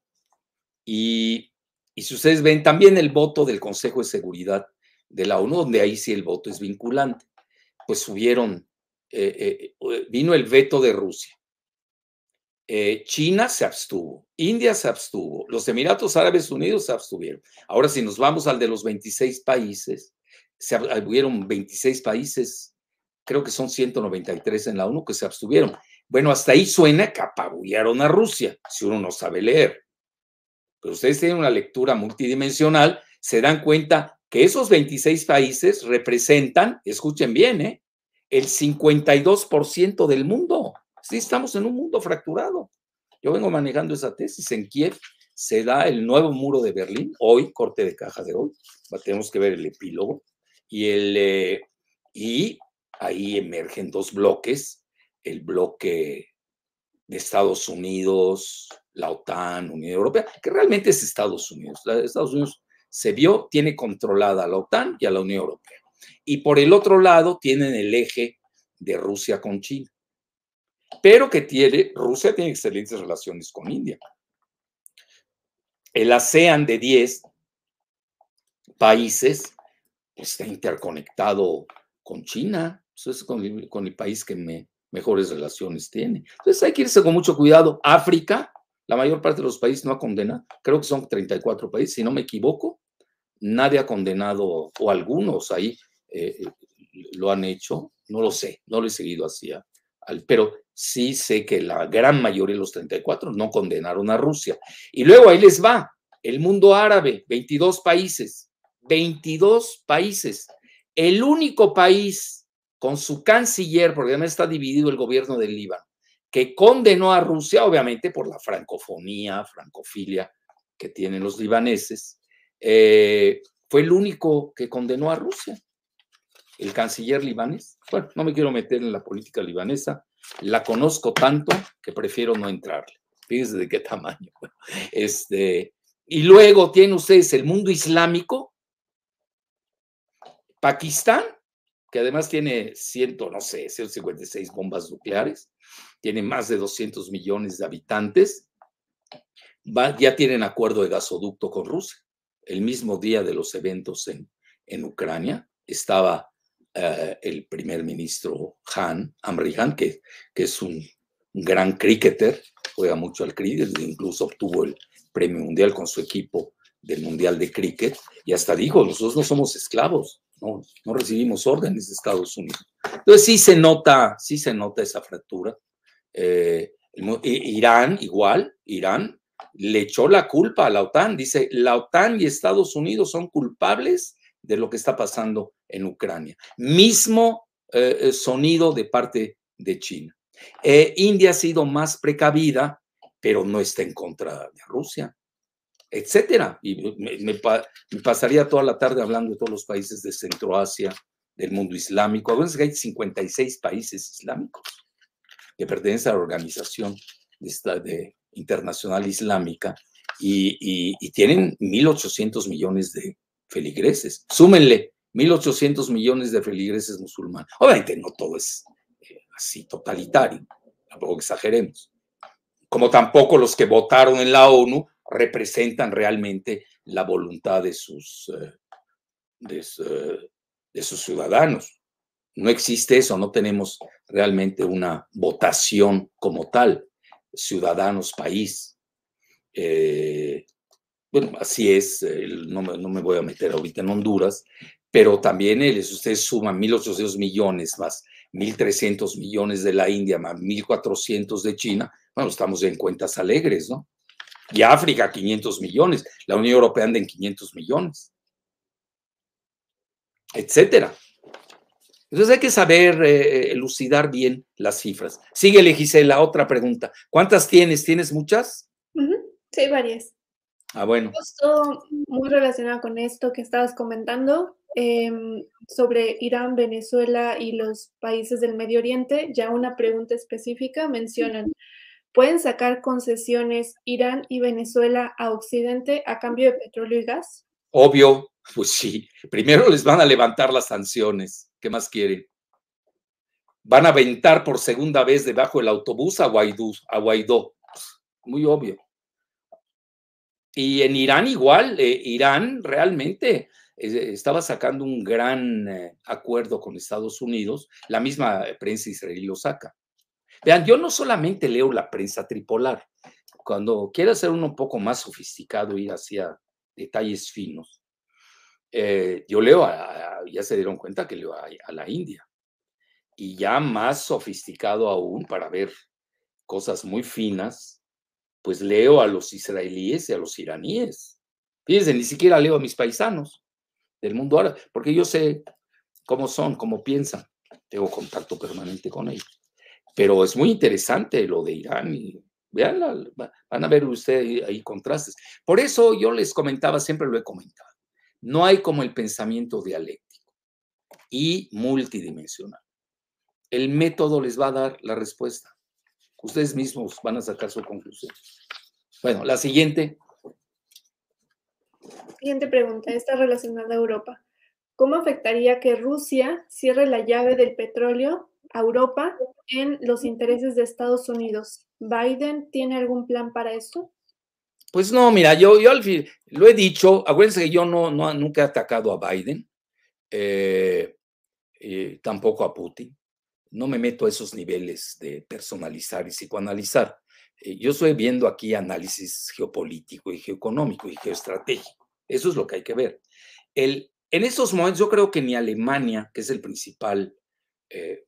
y, si ustedes ven también el voto del Consejo de Seguridad de la ONU, donde ahí sí el voto es vinculante, pues subieron, eh, eh, vino el veto de Rusia. China se abstuvo, India se abstuvo, los Emiratos Árabes Unidos se abstuvieron. Ahora, si nos vamos al de los 26 países, se hubieron 26 países, creo que son 193 en la ONU que se abstuvieron. Bueno, hasta ahí suena que apabullaron a Rusia, si uno no sabe leer. Pero ustedes tienen una lectura multidimensional, se dan cuenta que esos 26 países representan, escuchen bien, ¿eh? el 52% del mundo. Sí, estamos en un mundo fracturado. Yo vengo manejando esa tesis. En Kiev se da el nuevo muro de Berlín, hoy, corte de caja de hoy. Tenemos que ver el epílogo. Y, el, eh, y ahí emergen dos bloques, el bloque de Estados Unidos, la OTAN, Unión Europea, que realmente es Estados Unidos. Estados Unidos se vio, tiene controlada a la OTAN y a la Unión Europea. Y por el otro lado tienen el eje de Rusia con China. Pero que tiene, Rusia tiene excelentes relaciones con India. El ASEAN de 10 países pues, está interconectado con China, es con, el país que me, mejores relaciones tiene. Entonces hay que irse con mucho cuidado. África, la mayor parte de los países no ha condenado, creo que son 34 países, si no me equivoco, nadie ha condenado, o algunos ahí eh, lo han hecho, no lo sé, no lo he seguido así, pero sí sé que la gran mayoría de los 34 no condenaron a Rusia. Y luego ahí les va, el mundo árabe, 22 países, 22 países. El único país con su canciller, porque además está dividido el gobierno del Líbano, que condenó a Rusia, obviamente por la francofonía, francofilia que tienen los libaneses, eh, fue el único que condenó a Rusia, el canciller libanés. Bueno, no me quiero meter en la política libanesa, la conozco tanto que prefiero no entrarle. Fíjense de qué [LAUGHS] tamaño. Este, y luego tienen ustedes el mundo islámico, Pakistán, que además tiene ciento, no sé, 156 bombas nucleares, tiene más de 200 millones de habitantes, ya tienen acuerdo de gasoducto con Rusia. El mismo día de los eventos en, en Ucrania estaba eh, el primer ministro Han, Amri Han, que, que es un, gran cricketer, juega mucho al cricket, incluso obtuvo el premio mundial con su equipo del Mundial de Cricket, y hasta dijo, nosotros no somos esclavos, no, no recibimos órdenes de Estados Unidos. Entonces sí se nota, sí se nota esa fractura. Eh, Irán, igual, Irán le echó la culpa a la OTAN. Dice, la OTAN y Estados Unidos son culpables de lo que está pasando en Ucrania. Mismo eh, eh, sonido de parte de China. India ha sido más precavida, pero no está en contra de Rusia etcétera. Y me, pasaría toda la tarde hablando de todos los países de Centroasia, del mundo islámico. A veces hay 56 países islámicos que pertenecen a la organización de, internacional islámica y, tienen 1.800 millones de feligreses. Súmenle 1.800 millones de feligreses musulmanes. Obviamente no todo es eh, así totalitario, tampoco exageremos. Como tampoco los que votaron en la ONU representan realmente la voluntad de sus, eh, de, sus ciudadanos. No existe eso, no tenemos realmente una votación como tal, ciudadanos, país. Eh, bueno, así es, no, me, voy a meter ahorita en Honduras, pero también si ustedes suman 1.800 millones más 1.300 millones de la India más 1.400 de China, bueno, estamos en cuentas alegres, ¿no? y África 500 millones, la Unión Europea anda en 500 millones, etcétera. Entonces hay que saber eh, elucidar bien las cifras. Síguele, Gisela, otra pregunta. ¿Cuántas tienes? ¿Tienes muchas? Sí, varias. Ah, bueno. Justo muy relacionado con esto que estabas comentando em, sobre Irán, Venezuela y los países del Medio Oriente, ya una pregunta específica mencionan ¿Pueden sacar concesiones Irán y Venezuela a Occidente a cambio de petróleo y gas? Obvio, pues sí. Primero les van a levantar las sanciones. ¿Qué más quieren? Van a aventar por segunda vez debajo del autobús a Guaidó. A Guaidó. Muy obvio. Y en Irán igual, eh, Irán realmente eh, estaba sacando un gran eh, acuerdo con Estados Unidos, la misma prensa israelí lo saca. Vean, yo no solamente leo la prensa tripolar. Cuando quiero ser uno un poco más sofisticado, ir hacia detalles finos, eh, yo leo, ya se dieron cuenta que leo a, a la India. Y ya más sofisticado aún para ver cosas muy finas, pues leo a los israelíes y a los iraníes. Fíjense, ni siquiera leo a mis paisanos del mundo árabe, porque yo sé cómo son, cómo piensan. Tengo contacto permanente con ellos. Pero es muy interesante lo de Irán y vean, van a ver ustedes ahí contrastes. Por eso yo les comentaba, siempre lo he comentado, no hay como el pensamiento dialéctico. y multidimensional. El método les va a dar la respuesta. Ustedes mismos van a sacar su conclusión. Bueno, la siguiente. Siguiente pregunta, está relacionada a Europa. ¿Cómo afectaría que Rusia cierre la llave del petróleo a Europa en los intereses de Estados Unidos? ¿Biden tiene algún plan para esto? Pues no, mira, yo, yo al fin, lo he dicho, acuérdense que yo no, no nunca he atacado a Biden, eh, tampoco a Putin. No me meto a esos niveles de personalizar y psicoanalizar. Eh, yo estoy viendo aquí análisis geopolítico y geoeconómico y geoestratégico. Eso es lo que hay que ver. El, en estos momentos yo creo que ni Alemania, que es el principal, eh,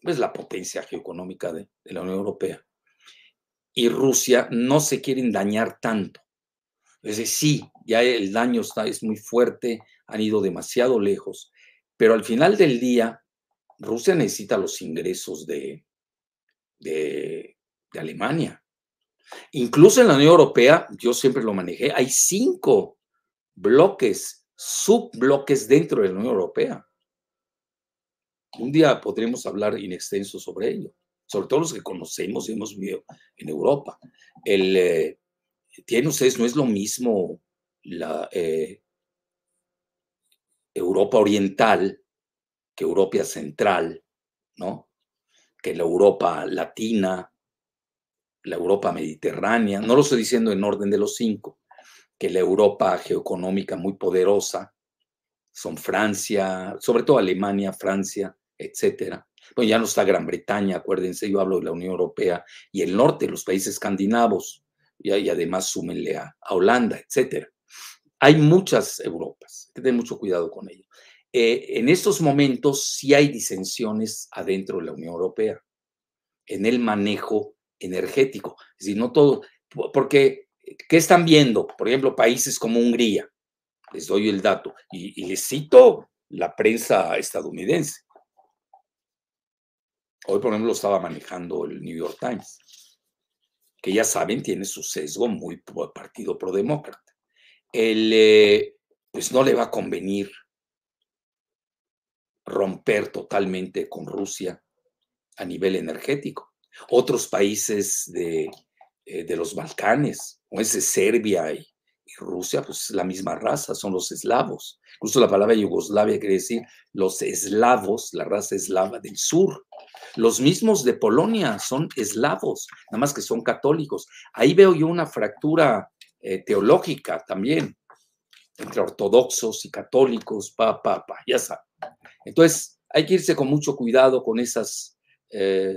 es la potencia geoeconómica de, de la Unión Europea, y Rusia no se quieren dañar tanto. Es decir, sí, ya el daño está, es muy fuerte, han ido demasiado lejos, pero al final del día, Rusia necesita los ingresos de, de, Alemania. Incluso en la Unión Europea, yo siempre lo manejé, hay cinco bloques, subbloques dentro de la Unión Europea. Un día podremos hablar in extenso sobre ello sobre todo los que conocemos y hemos vivido en Europa. El, eh, tienen ustedes, no es lo mismo la eh, Europa oriental que Europa central, ¿no? Que la Europa latina, la Europa mediterránea, no lo estoy diciendo en orden de los cinco, que la Europa geoeconómica muy poderosa, son Francia, sobre todo Alemania, Francia, etcétera, bueno, ya no está Gran Bretaña, acuérdense, yo hablo de la Unión Europea y el norte, los países escandinavos, y, además súmenle a, Holanda, etcétera. Hay muchas Europas, hay que tener mucho cuidado con ello. Eh, en estos momentos sí hay disensiones adentro de la Unión Europea, en el manejo energético. Es decir, no todo, porque, ¿qué están viendo? Por ejemplo, países como Hungría, les doy el dato, y, les cito la prensa estadounidense. Hoy, por ejemplo, lo estaba manejando el New York Times, que ya saben, tiene su sesgo muy partido pro-demócrata. Eh, pues no le va a convenir romper totalmente con Rusia a nivel energético. Otros países de, eh, de los Balcanes, como es Serbia y, y Rusia, pues la misma raza, son los eslavos. Incluso la palabra Yugoslavia quiere decir los eslavos, la raza eslava del sur. Los mismos de Polonia son eslavos, nada más que son católicos. Ahí veo yo una fractura eh, teológica también entre ortodoxos y católicos, pa, pa, pa, ya saben. Entonces, hay que irse con mucho cuidado con esas, eh,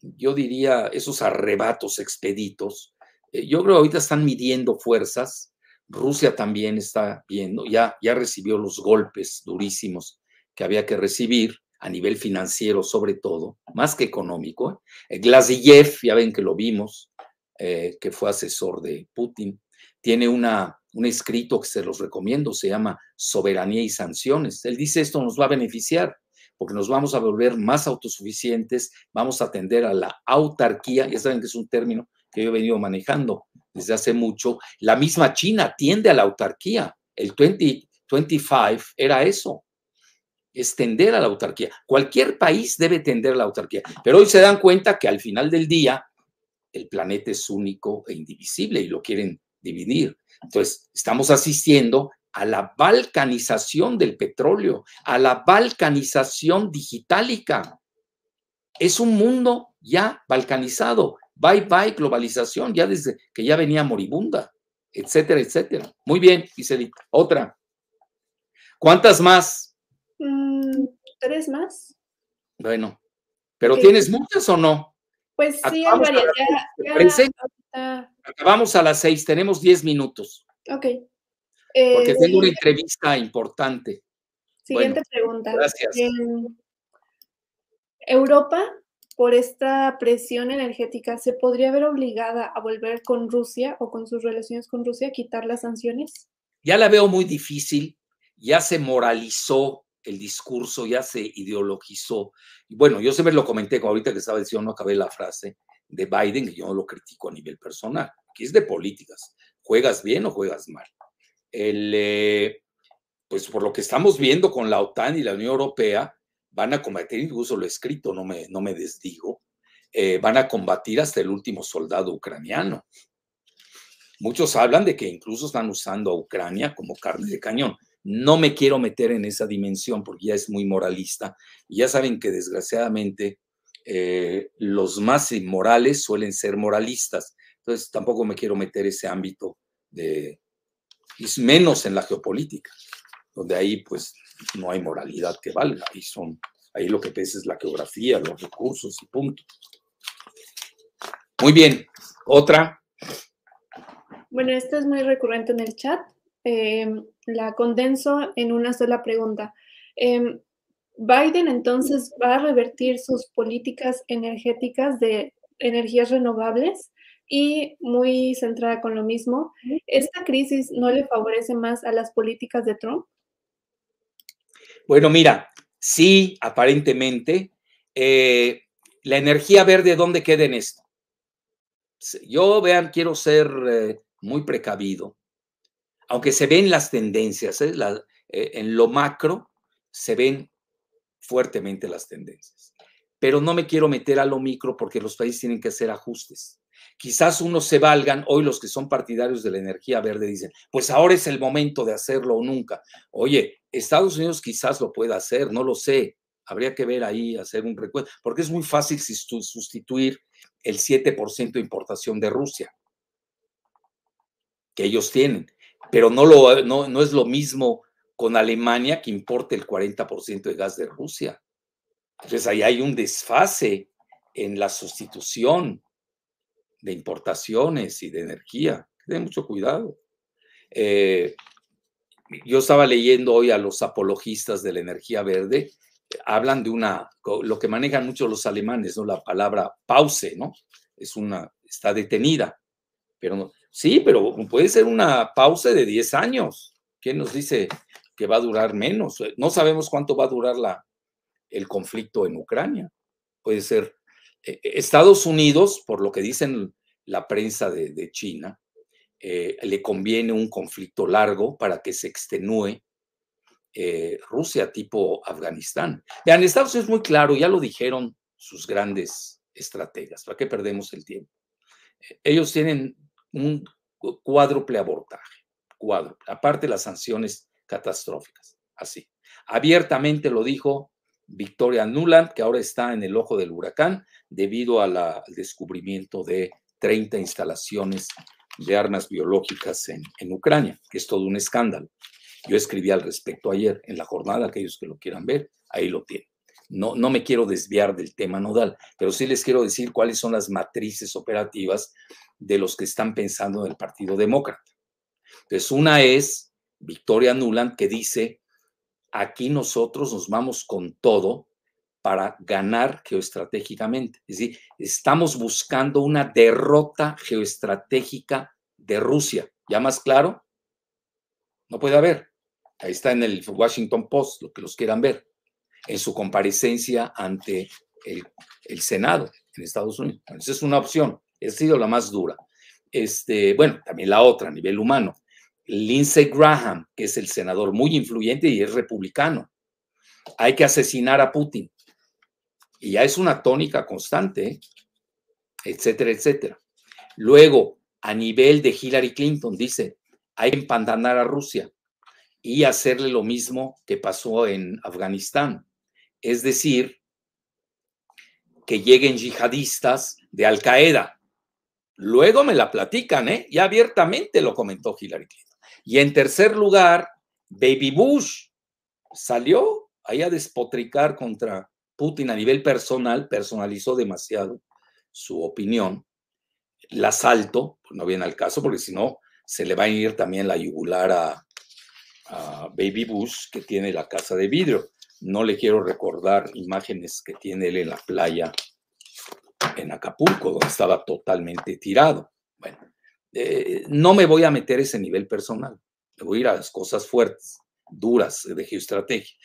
yo diría, esos arrebatos expeditos. Eh, yo creo que ahorita están midiendo fuerzas. Rusia también está viendo, ya, ya recibió los golpes durísimos que había que recibir a nivel financiero sobre todo, más que económico. ¿eh? Ya ven que lo vimos, eh, que fue asesor de Putin, tiene una, un escrito que se los recomiendo, se llama Soberanía y Sanciones. Él dice esto nos va a beneficiar porque nos vamos a volver más autosuficientes, vamos a atender a la autarquía, ya saben que es un término que yo he venido manejando desde hace mucho. La misma China tiende a la autarquía. El 2025 era eso, es tender a la autarquía. Cualquier país debe tender a la autarquía, pero hoy se dan cuenta que al final del día el planeta es único e indivisible y lo quieren dividir. Entonces, estamos asistiendo a la balcanización del petróleo, a la balcanización digitálica. Es un mundo ya balcanizado. Bye bye globalización, ya desde que ya venía moribunda, etcétera, etcétera. Muy bien, Giselita. Otra. ¿Cuántas más? Mm, ¿Tres más? Bueno, ¿pero tienes muchas o no? Pues sí, hay varias. Acabamos a las seis, tenemos diez minutos. Ok. Porque tengo una eh, entrevista importante. Siguiente pregunta. Gracias. Europa, por esta presión energética, ¿se podría ver obligada a volver con Rusia o con sus relaciones con Rusia a quitar las sanciones? Ya la veo muy difícil, ya se moralizó el discurso ya se ideologizó. Bueno, yo siempre lo comenté, ahorita que estaba diciendo, no acabé la frase de Biden, que yo no lo critico a nivel personal. Aquí es de políticas. ¿Juegas bien o juegas mal? El, eh, pues por lo que estamos viendo con la OTAN y la Unión Europea, van a combatir, incluso lo escrito, no me, no me desdigo, eh, van a combatir hasta el último soldado ucraniano. Muchos hablan de que incluso están usando a Ucrania como carne de cañón. No me quiero meter en esa dimensión porque ya es muy moralista. Y ya saben que desgraciadamente eh, los más inmorales suelen ser moralistas. Entonces tampoco me quiero meter ese ámbito de, y menos en la geopolítica, donde ahí pues no hay moralidad que valga. Ahí, son, ahí lo que pesa es la geografía, los recursos y punto. Muy bien, otra. Bueno, esta es muy recurrente en el chat. Em, la condenso en una sola pregunta. Em, Biden entonces va a revertir sus políticas energéticas de energías renovables y muy centrada con lo mismo. ¿Esta crisis no le favorece más a las políticas de Trump? Bueno, mira, sí, aparentemente. Eh, la energía verde, ¿dónde queda en esto? Yo, vean, quiero ser eh, muy precavido. Aunque se ven las tendencias, ¿eh? en lo macro se ven fuertemente las tendencias. Pero no me quiero meter a lo micro porque los países tienen que hacer ajustes. Quizás unos se valgan, hoy los que son partidarios de la energía verde dicen, pues ahora es el momento de hacerlo o nunca. Oye, Estados Unidos quizás lo pueda hacer, no lo sé. Habría que ver ahí, hacer un recuento, porque es muy fácil sustituir el 7% de importación de Rusia que ellos tienen, pero no, lo, no, no es lo mismo con Alemania que importa el 40% de gas de Rusia. Entonces ahí hay un desfase en la sustitución de importaciones y de energía. Ten mucho cuidado. Eh, yo estaba leyendo hoy a los apologistas de la energía verde, hablan de una, lo que manejan mucho los alemanes, ¿no? La palabra pause, ¿no? Es una, está detenida. Pero no, sí, pero puede ser una pausa de 10 años. ¿Quién nos dice que va a durar menos? No sabemos cuánto va a durar la, el conflicto en Ucrania. Puede ser eh, Estados Unidos, por lo que dicen la prensa de, China, eh, le conviene un conflicto largo para que se extenúe eh, Rusia tipo Afganistán. Vean, Estados Unidos es muy claro, ya lo dijeron sus grandes estrategas, ¿para qué perdemos el tiempo? Ellos tienen un cuádruple abortaje, cuádruple, aparte las sanciones catastróficas, así. Abiertamente lo dijo Victoria Nuland, que ahora está en el ojo del huracán debido al descubrimiento de 30 instalaciones de armas biológicas en, en, Ucrania, que es todo un escándalo. Yo escribí al respecto ayer en la jornada, aquellos que lo quieran ver, ahí lo tienen. No, no me quiero desviar del tema nodal, pero sí les quiero decir cuáles son las matrices operativas de los que están pensando en el Partido Demócrata. Entonces, una es Victoria Nuland, que dice, aquí nosotros nos vamos con todo para ganar geoestratégicamente. Es decir, estamos buscando una derrota geoestratégica de Rusia. ¿Ya más claro? No puede haber. Ahí está en el Washington Post, lo que los quieran ver, en su comparecencia ante el, Senado en Estados Unidos. Esa es una opción. Esa ha sido la más dura. Este, bueno, también la otra a nivel humano. Lindsey Graham, que es el senador muy influyente y es republicano. Hay que asesinar a Putin. Y ya es una tónica constante, etcétera, etcétera. Luego, a nivel de Hillary Clinton, dice, hay que empantanar a Rusia y hacerle lo mismo que pasó en Afganistán. Es decir, que lleguen yihadistas de Al Qaeda. Luego me la platican, ¿eh? Y abiertamente lo comentó Hillary Clinton. Y en tercer lugar, Baby Bush salió ahí a despotricar contra Putin a nivel personal, personalizó demasiado su opinión. La salto, pues no viene al caso, porque si no, se le va a ir también la yugular a Baby Bush, que tiene la casa de vidrio. No le quiero recordar imágenes que tiene él en la playa en Acapulco, donde estaba totalmente tirado. Bueno, eh, no me voy a meter ese nivel personal, me voy a ir a las cosas fuertes, duras de geoestrategia.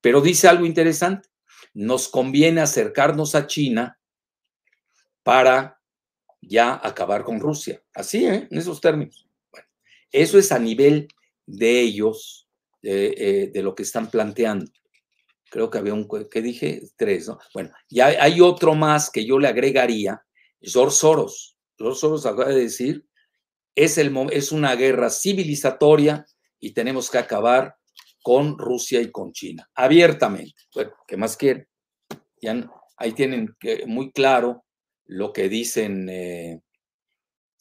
Pero dice algo interesante, nos conviene acercarnos a China para ya acabar con Rusia. Así, ¿eh? en esos términos. Bueno, eso es a nivel de ellos, de lo que están planteando. Creo que había un, ¿qué dije? Tres, ¿no? Bueno, y hay, otro más que yo le agregaría, George Soros. George Soros acaba de decir, es, el, es una guerra civilizatoria y tenemos que acabar con Rusia y con China, abiertamente. Bueno, ¿qué más quieren? Ya, ahí tienen muy claro lo que dicen eh,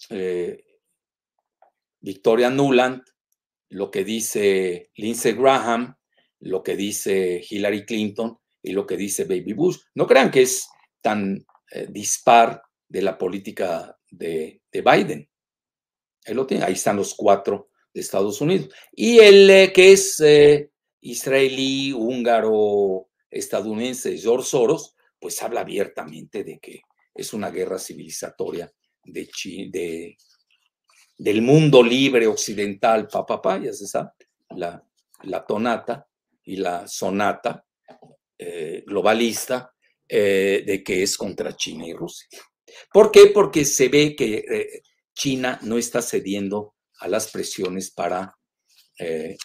eh, Victoria Nuland, lo que dice Lindsey Graham, lo que dice Hillary Clinton y lo que dice Baby Bush. No crean que es tan eh, dispar de la política de, Biden. Ahí, están los cuatro de Estados Unidos. Y el eh, que es eh, israelí, húngaro, estadounidense, George Soros, pues habla abiertamente de que es una guerra civilizatoria de, de del mundo libre occidental, papá, ya se sabe, la, la tonata, y la sonata eh, globalista eh, de que es contra China y Rusia. ¿Por qué? Porque se ve que eh, China no está cediendo a las presiones para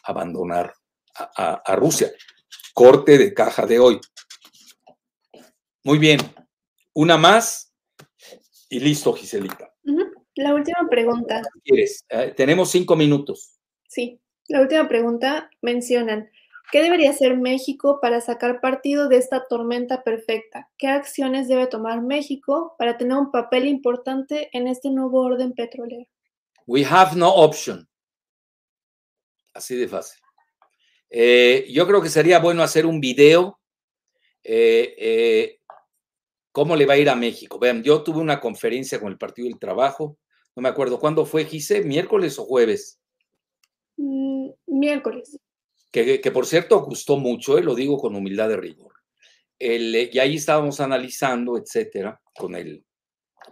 abandonar a, Rusia. Corte de caja de hoy. Muy bien. Una más y listo, Giselita. La última pregunta. ¿Quieres? tenemos cinco minutos. Sí. La última pregunta mencionan, ¿Qué debería hacer México para sacar partido de esta tormenta perfecta? ¿Qué acciones debe tomar México para tener un papel importante en este nuevo orden petrolero? We have no option. Así de fácil. Eh, yo creo que sería bueno hacer un video. Eh, eh, ¿Cómo le va a ir a México? Vean, yo tuve una conferencia con el Partido del Trabajo. No me acuerdo cuándo fue, Gise, miércoles o jueves. Mm, miércoles que, por cierto gustó mucho, eh, lo digo con humildad de rigor. Eh, y ahí estábamos analizando, etcétera, con el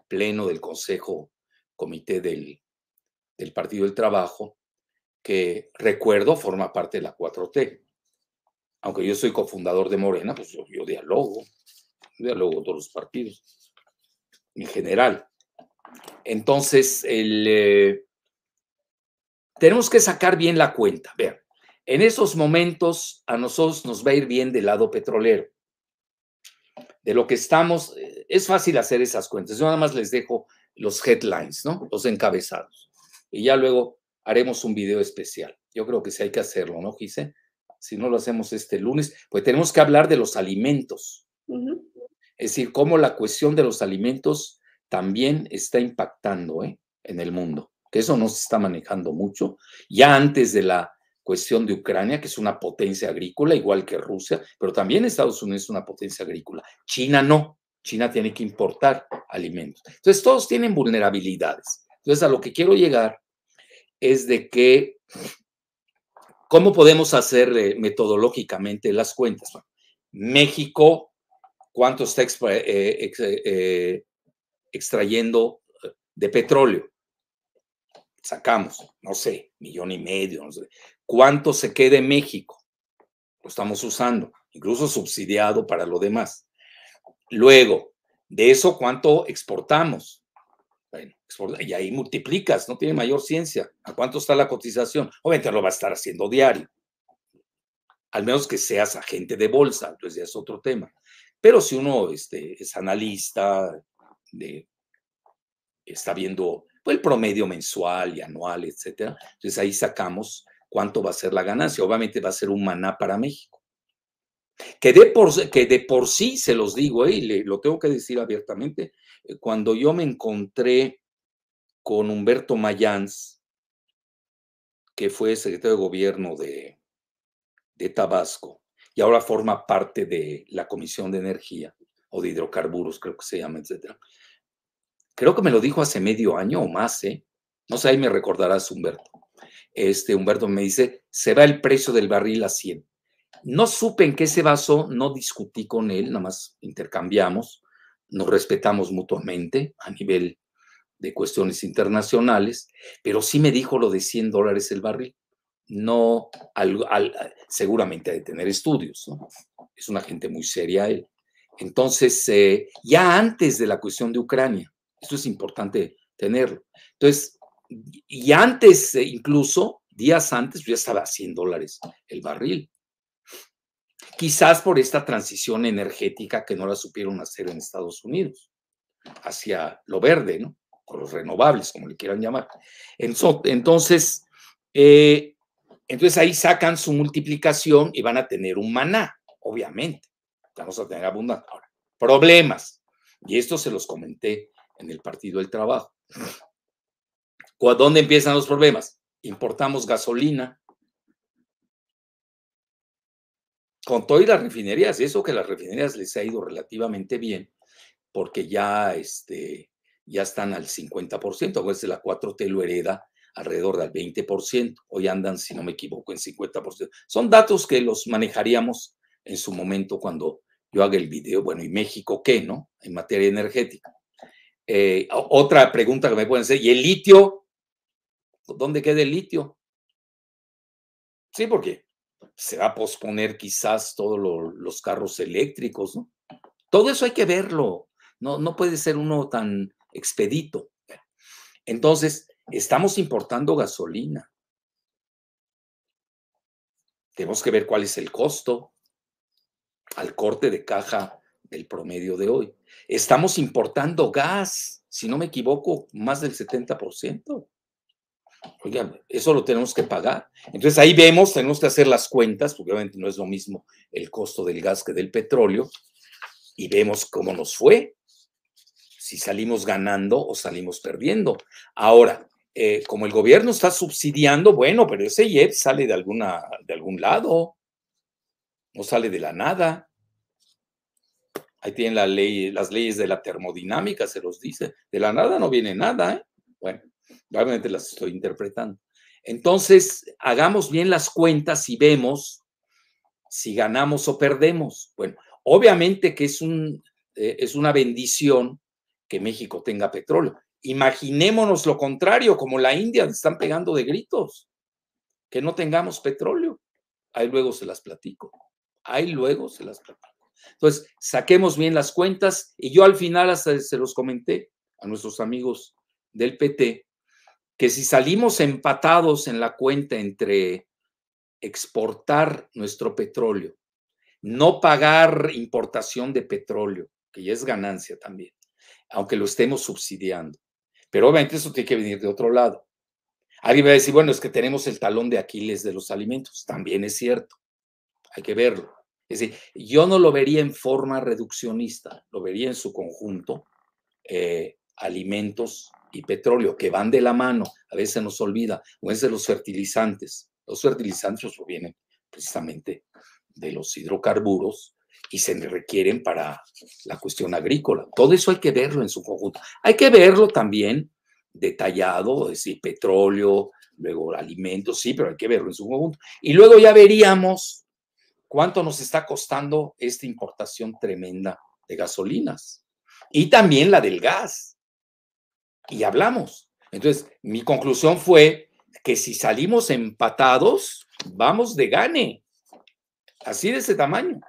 pleno del Consejo Comité del, del Partido del Trabajo, que recuerdo forma parte de la 4T. Aunque yo soy cofundador de Morena, pues yo, dialogo, dialogo con todos los partidos, en general. Entonces, el, eh, tenemos que sacar bien la cuenta. Vean, en esos momentos a nosotros nos va a ir bien del lado petrolero. De lo que estamos, eh, es fácil hacer esas cuentas. Yo nada más les dejo los headlines, ¿no? Los encabezados. Y ya luego haremos un video especial. Yo creo que sí hay que hacerlo, ¿no, Gise? Si no lo hacemos este lunes, pues tenemos que hablar de los alimentos. Es decir, cómo la cuestión de los alimentos también está impactando ¿eh? en el mundo, que eso no se está manejando mucho. Ya antes de la cuestión de Ucrania, que es una potencia agrícola, igual que Rusia, pero también Estados Unidos es una potencia agrícola. China no. China tiene que importar alimentos. Entonces, todos tienen vulnerabilidades. Entonces, a lo que quiero llegar es de que, ¿cómo podemos hacer eh, metodológicamente las cuentas? México, ¿cuánto está eh, eh, extrayendo de petróleo? Sacamos, no sé, millón y medio, no sé cuánto se queda en México. Lo estamos usando, incluso subsidiado para lo demás. Luego, de eso, ¿cuánto exportamos? Bueno, y ahí multiplicas, no tiene mayor ciencia. ¿A cuánto está la cotización? Obviamente lo va a estar haciendo diario. Al menos que seas agente de bolsa, entonces ya es otro tema. Pero si uno este, es analista, de, está viendo pues, el promedio mensual y anual, etcétera, entonces ahí sacamos cuánto va a ser la ganancia. Obviamente va a ser un maná para México. Que de por, que de por sí, se los digo, eh, y lo tengo que decir abiertamente, eh, cuando yo me encontré con Humberto Mayans, que fue secretario de gobierno de, de Tabasco, y ahora forma parte de la Comisión de Energía o de Hidrocarburos, creo que se llama, etcétera. Creo que me lo dijo hace medio año o más, ¿eh? No sé, ahí me recordarás, Humberto este Humberto me dice, se va el precio del barril a 100. No supe en qué se basó, no discutí con él, nada más intercambiamos, nos respetamos mutuamente a nivel de cuestiones internacionales, pero sí me dijo lo de 100 dólares el barril. No, seguramente de tener estudios, Es una gente muy seria él. Entonces, eh, ya antes de la cuestión de Ucrania, esto es importante tenerlo. Entonces, y antes eh, incluso días antes ya estaba a 100 dólares el barril. Quizás por esta transición energética que no la supieron hacer en Estados Unidos, hacia lo verde, ¿no? O los renovables, como le quieran llamar. Entonces, eh, entonces ahí sacan su multiplicación y van a tener un maná, obviamente. Vamos a tener abundancia. Ahora, problemas. Y esto se los comenté en el Partido del Trabajo. ¿Dónde empiezan los problemas? Importamos gasolina. Con todas las refinerías, y eso que las refinerías les ha ido relativamente bien, porque ya, este, ya están al 50%, a veces la 4T lo hereda alrededor del 20%, hoy andan, si no me equivoco, en 50%. Son datos que los manejaríamos en su momento cuando yo haga el video, bueno, ¿y México qué, no? En materia energética. Eh, otra pregunta que me pueden hacer, ¿y el litio? ¿Dónde queda el litio? Sí, porque se va a posponer quizás todos los carros eléctricos, ¿no? Todo eso hay que verlo. No, no puede ser uno tan expedito. Entonces, estamos importando gasolina. Tenemos que ver cuál es el costo al corte de caja del promedio de hoy. Estamos importando gas, si no me equivoco, más del 70%. Oigan, eso lo tenemos que pagar. Entonces ahí vemos, tenemos que hacer las cuentas, porque obviamente no es lo mismo el costo del gas que del petróleo, y vemos cómo nos fue, si salimos ganando o salimos perdiendo. Ahora, eh, como el gobierno está subsidiando, bueno, pero ese IEP sale de, alguna, de algún lado, no sale de la nada. Ahí tienen las leyes de la termodinámica, se los dice. De la nada no viene nada. ¿eh? Bueno, realmente las estoy interpretando. Entonces, hagamos bien las cuentas y vemos si ganamos o perdemos. Bueno, obviamente que es, un, eh, es una bendición que México tenga petróleo. Imaginémonos lo contrario, como la India, están pegando de gritos, que no tengamos petróleo. Ahí luego se las platico. Ahí luego se las platico. Entonces, saquemos bien las cuentas y yo al final hasta se los comenté a nuestros amigos del PT, que si salimos empatados en la cuenta entre exportar nuestro petróleo, no pagar importación de petróleo, que ya es ganancia también, aunque lo estemos subsidiando. Pero obviamente eso tiene que venir de otro lado. Alguien va a decir, bueno, es que tenemos el talón de Aquiles de los alimentos. También es cierto. Hay que verlo. Es decir, yo no lo vería en forma reduccionista, lo vería en su conjunto, eh, alimentos y petróleo, que van de la mano, a veces nos olvida, o es de los fertilizantes. Los fertilizantes provienen precisamente de los hidrocarburos y se requieren para la cuestión agrícola. Todo eso hay que verlo en su conjunto. Hay que verlo también detallado, es decir, petróleo, luego alimentos, sí, pero hay que verlo en su conjunto. Y luego ya veríamos cuánto nos está costando esta importación tremenda de gasolinas y también la del gas. Y hablamos. Entonces, mi conclusión fue que si salimos empatados, vamos de gane. Así de ese tamaño.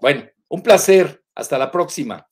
Bueno, un placer. Hasta la próxima.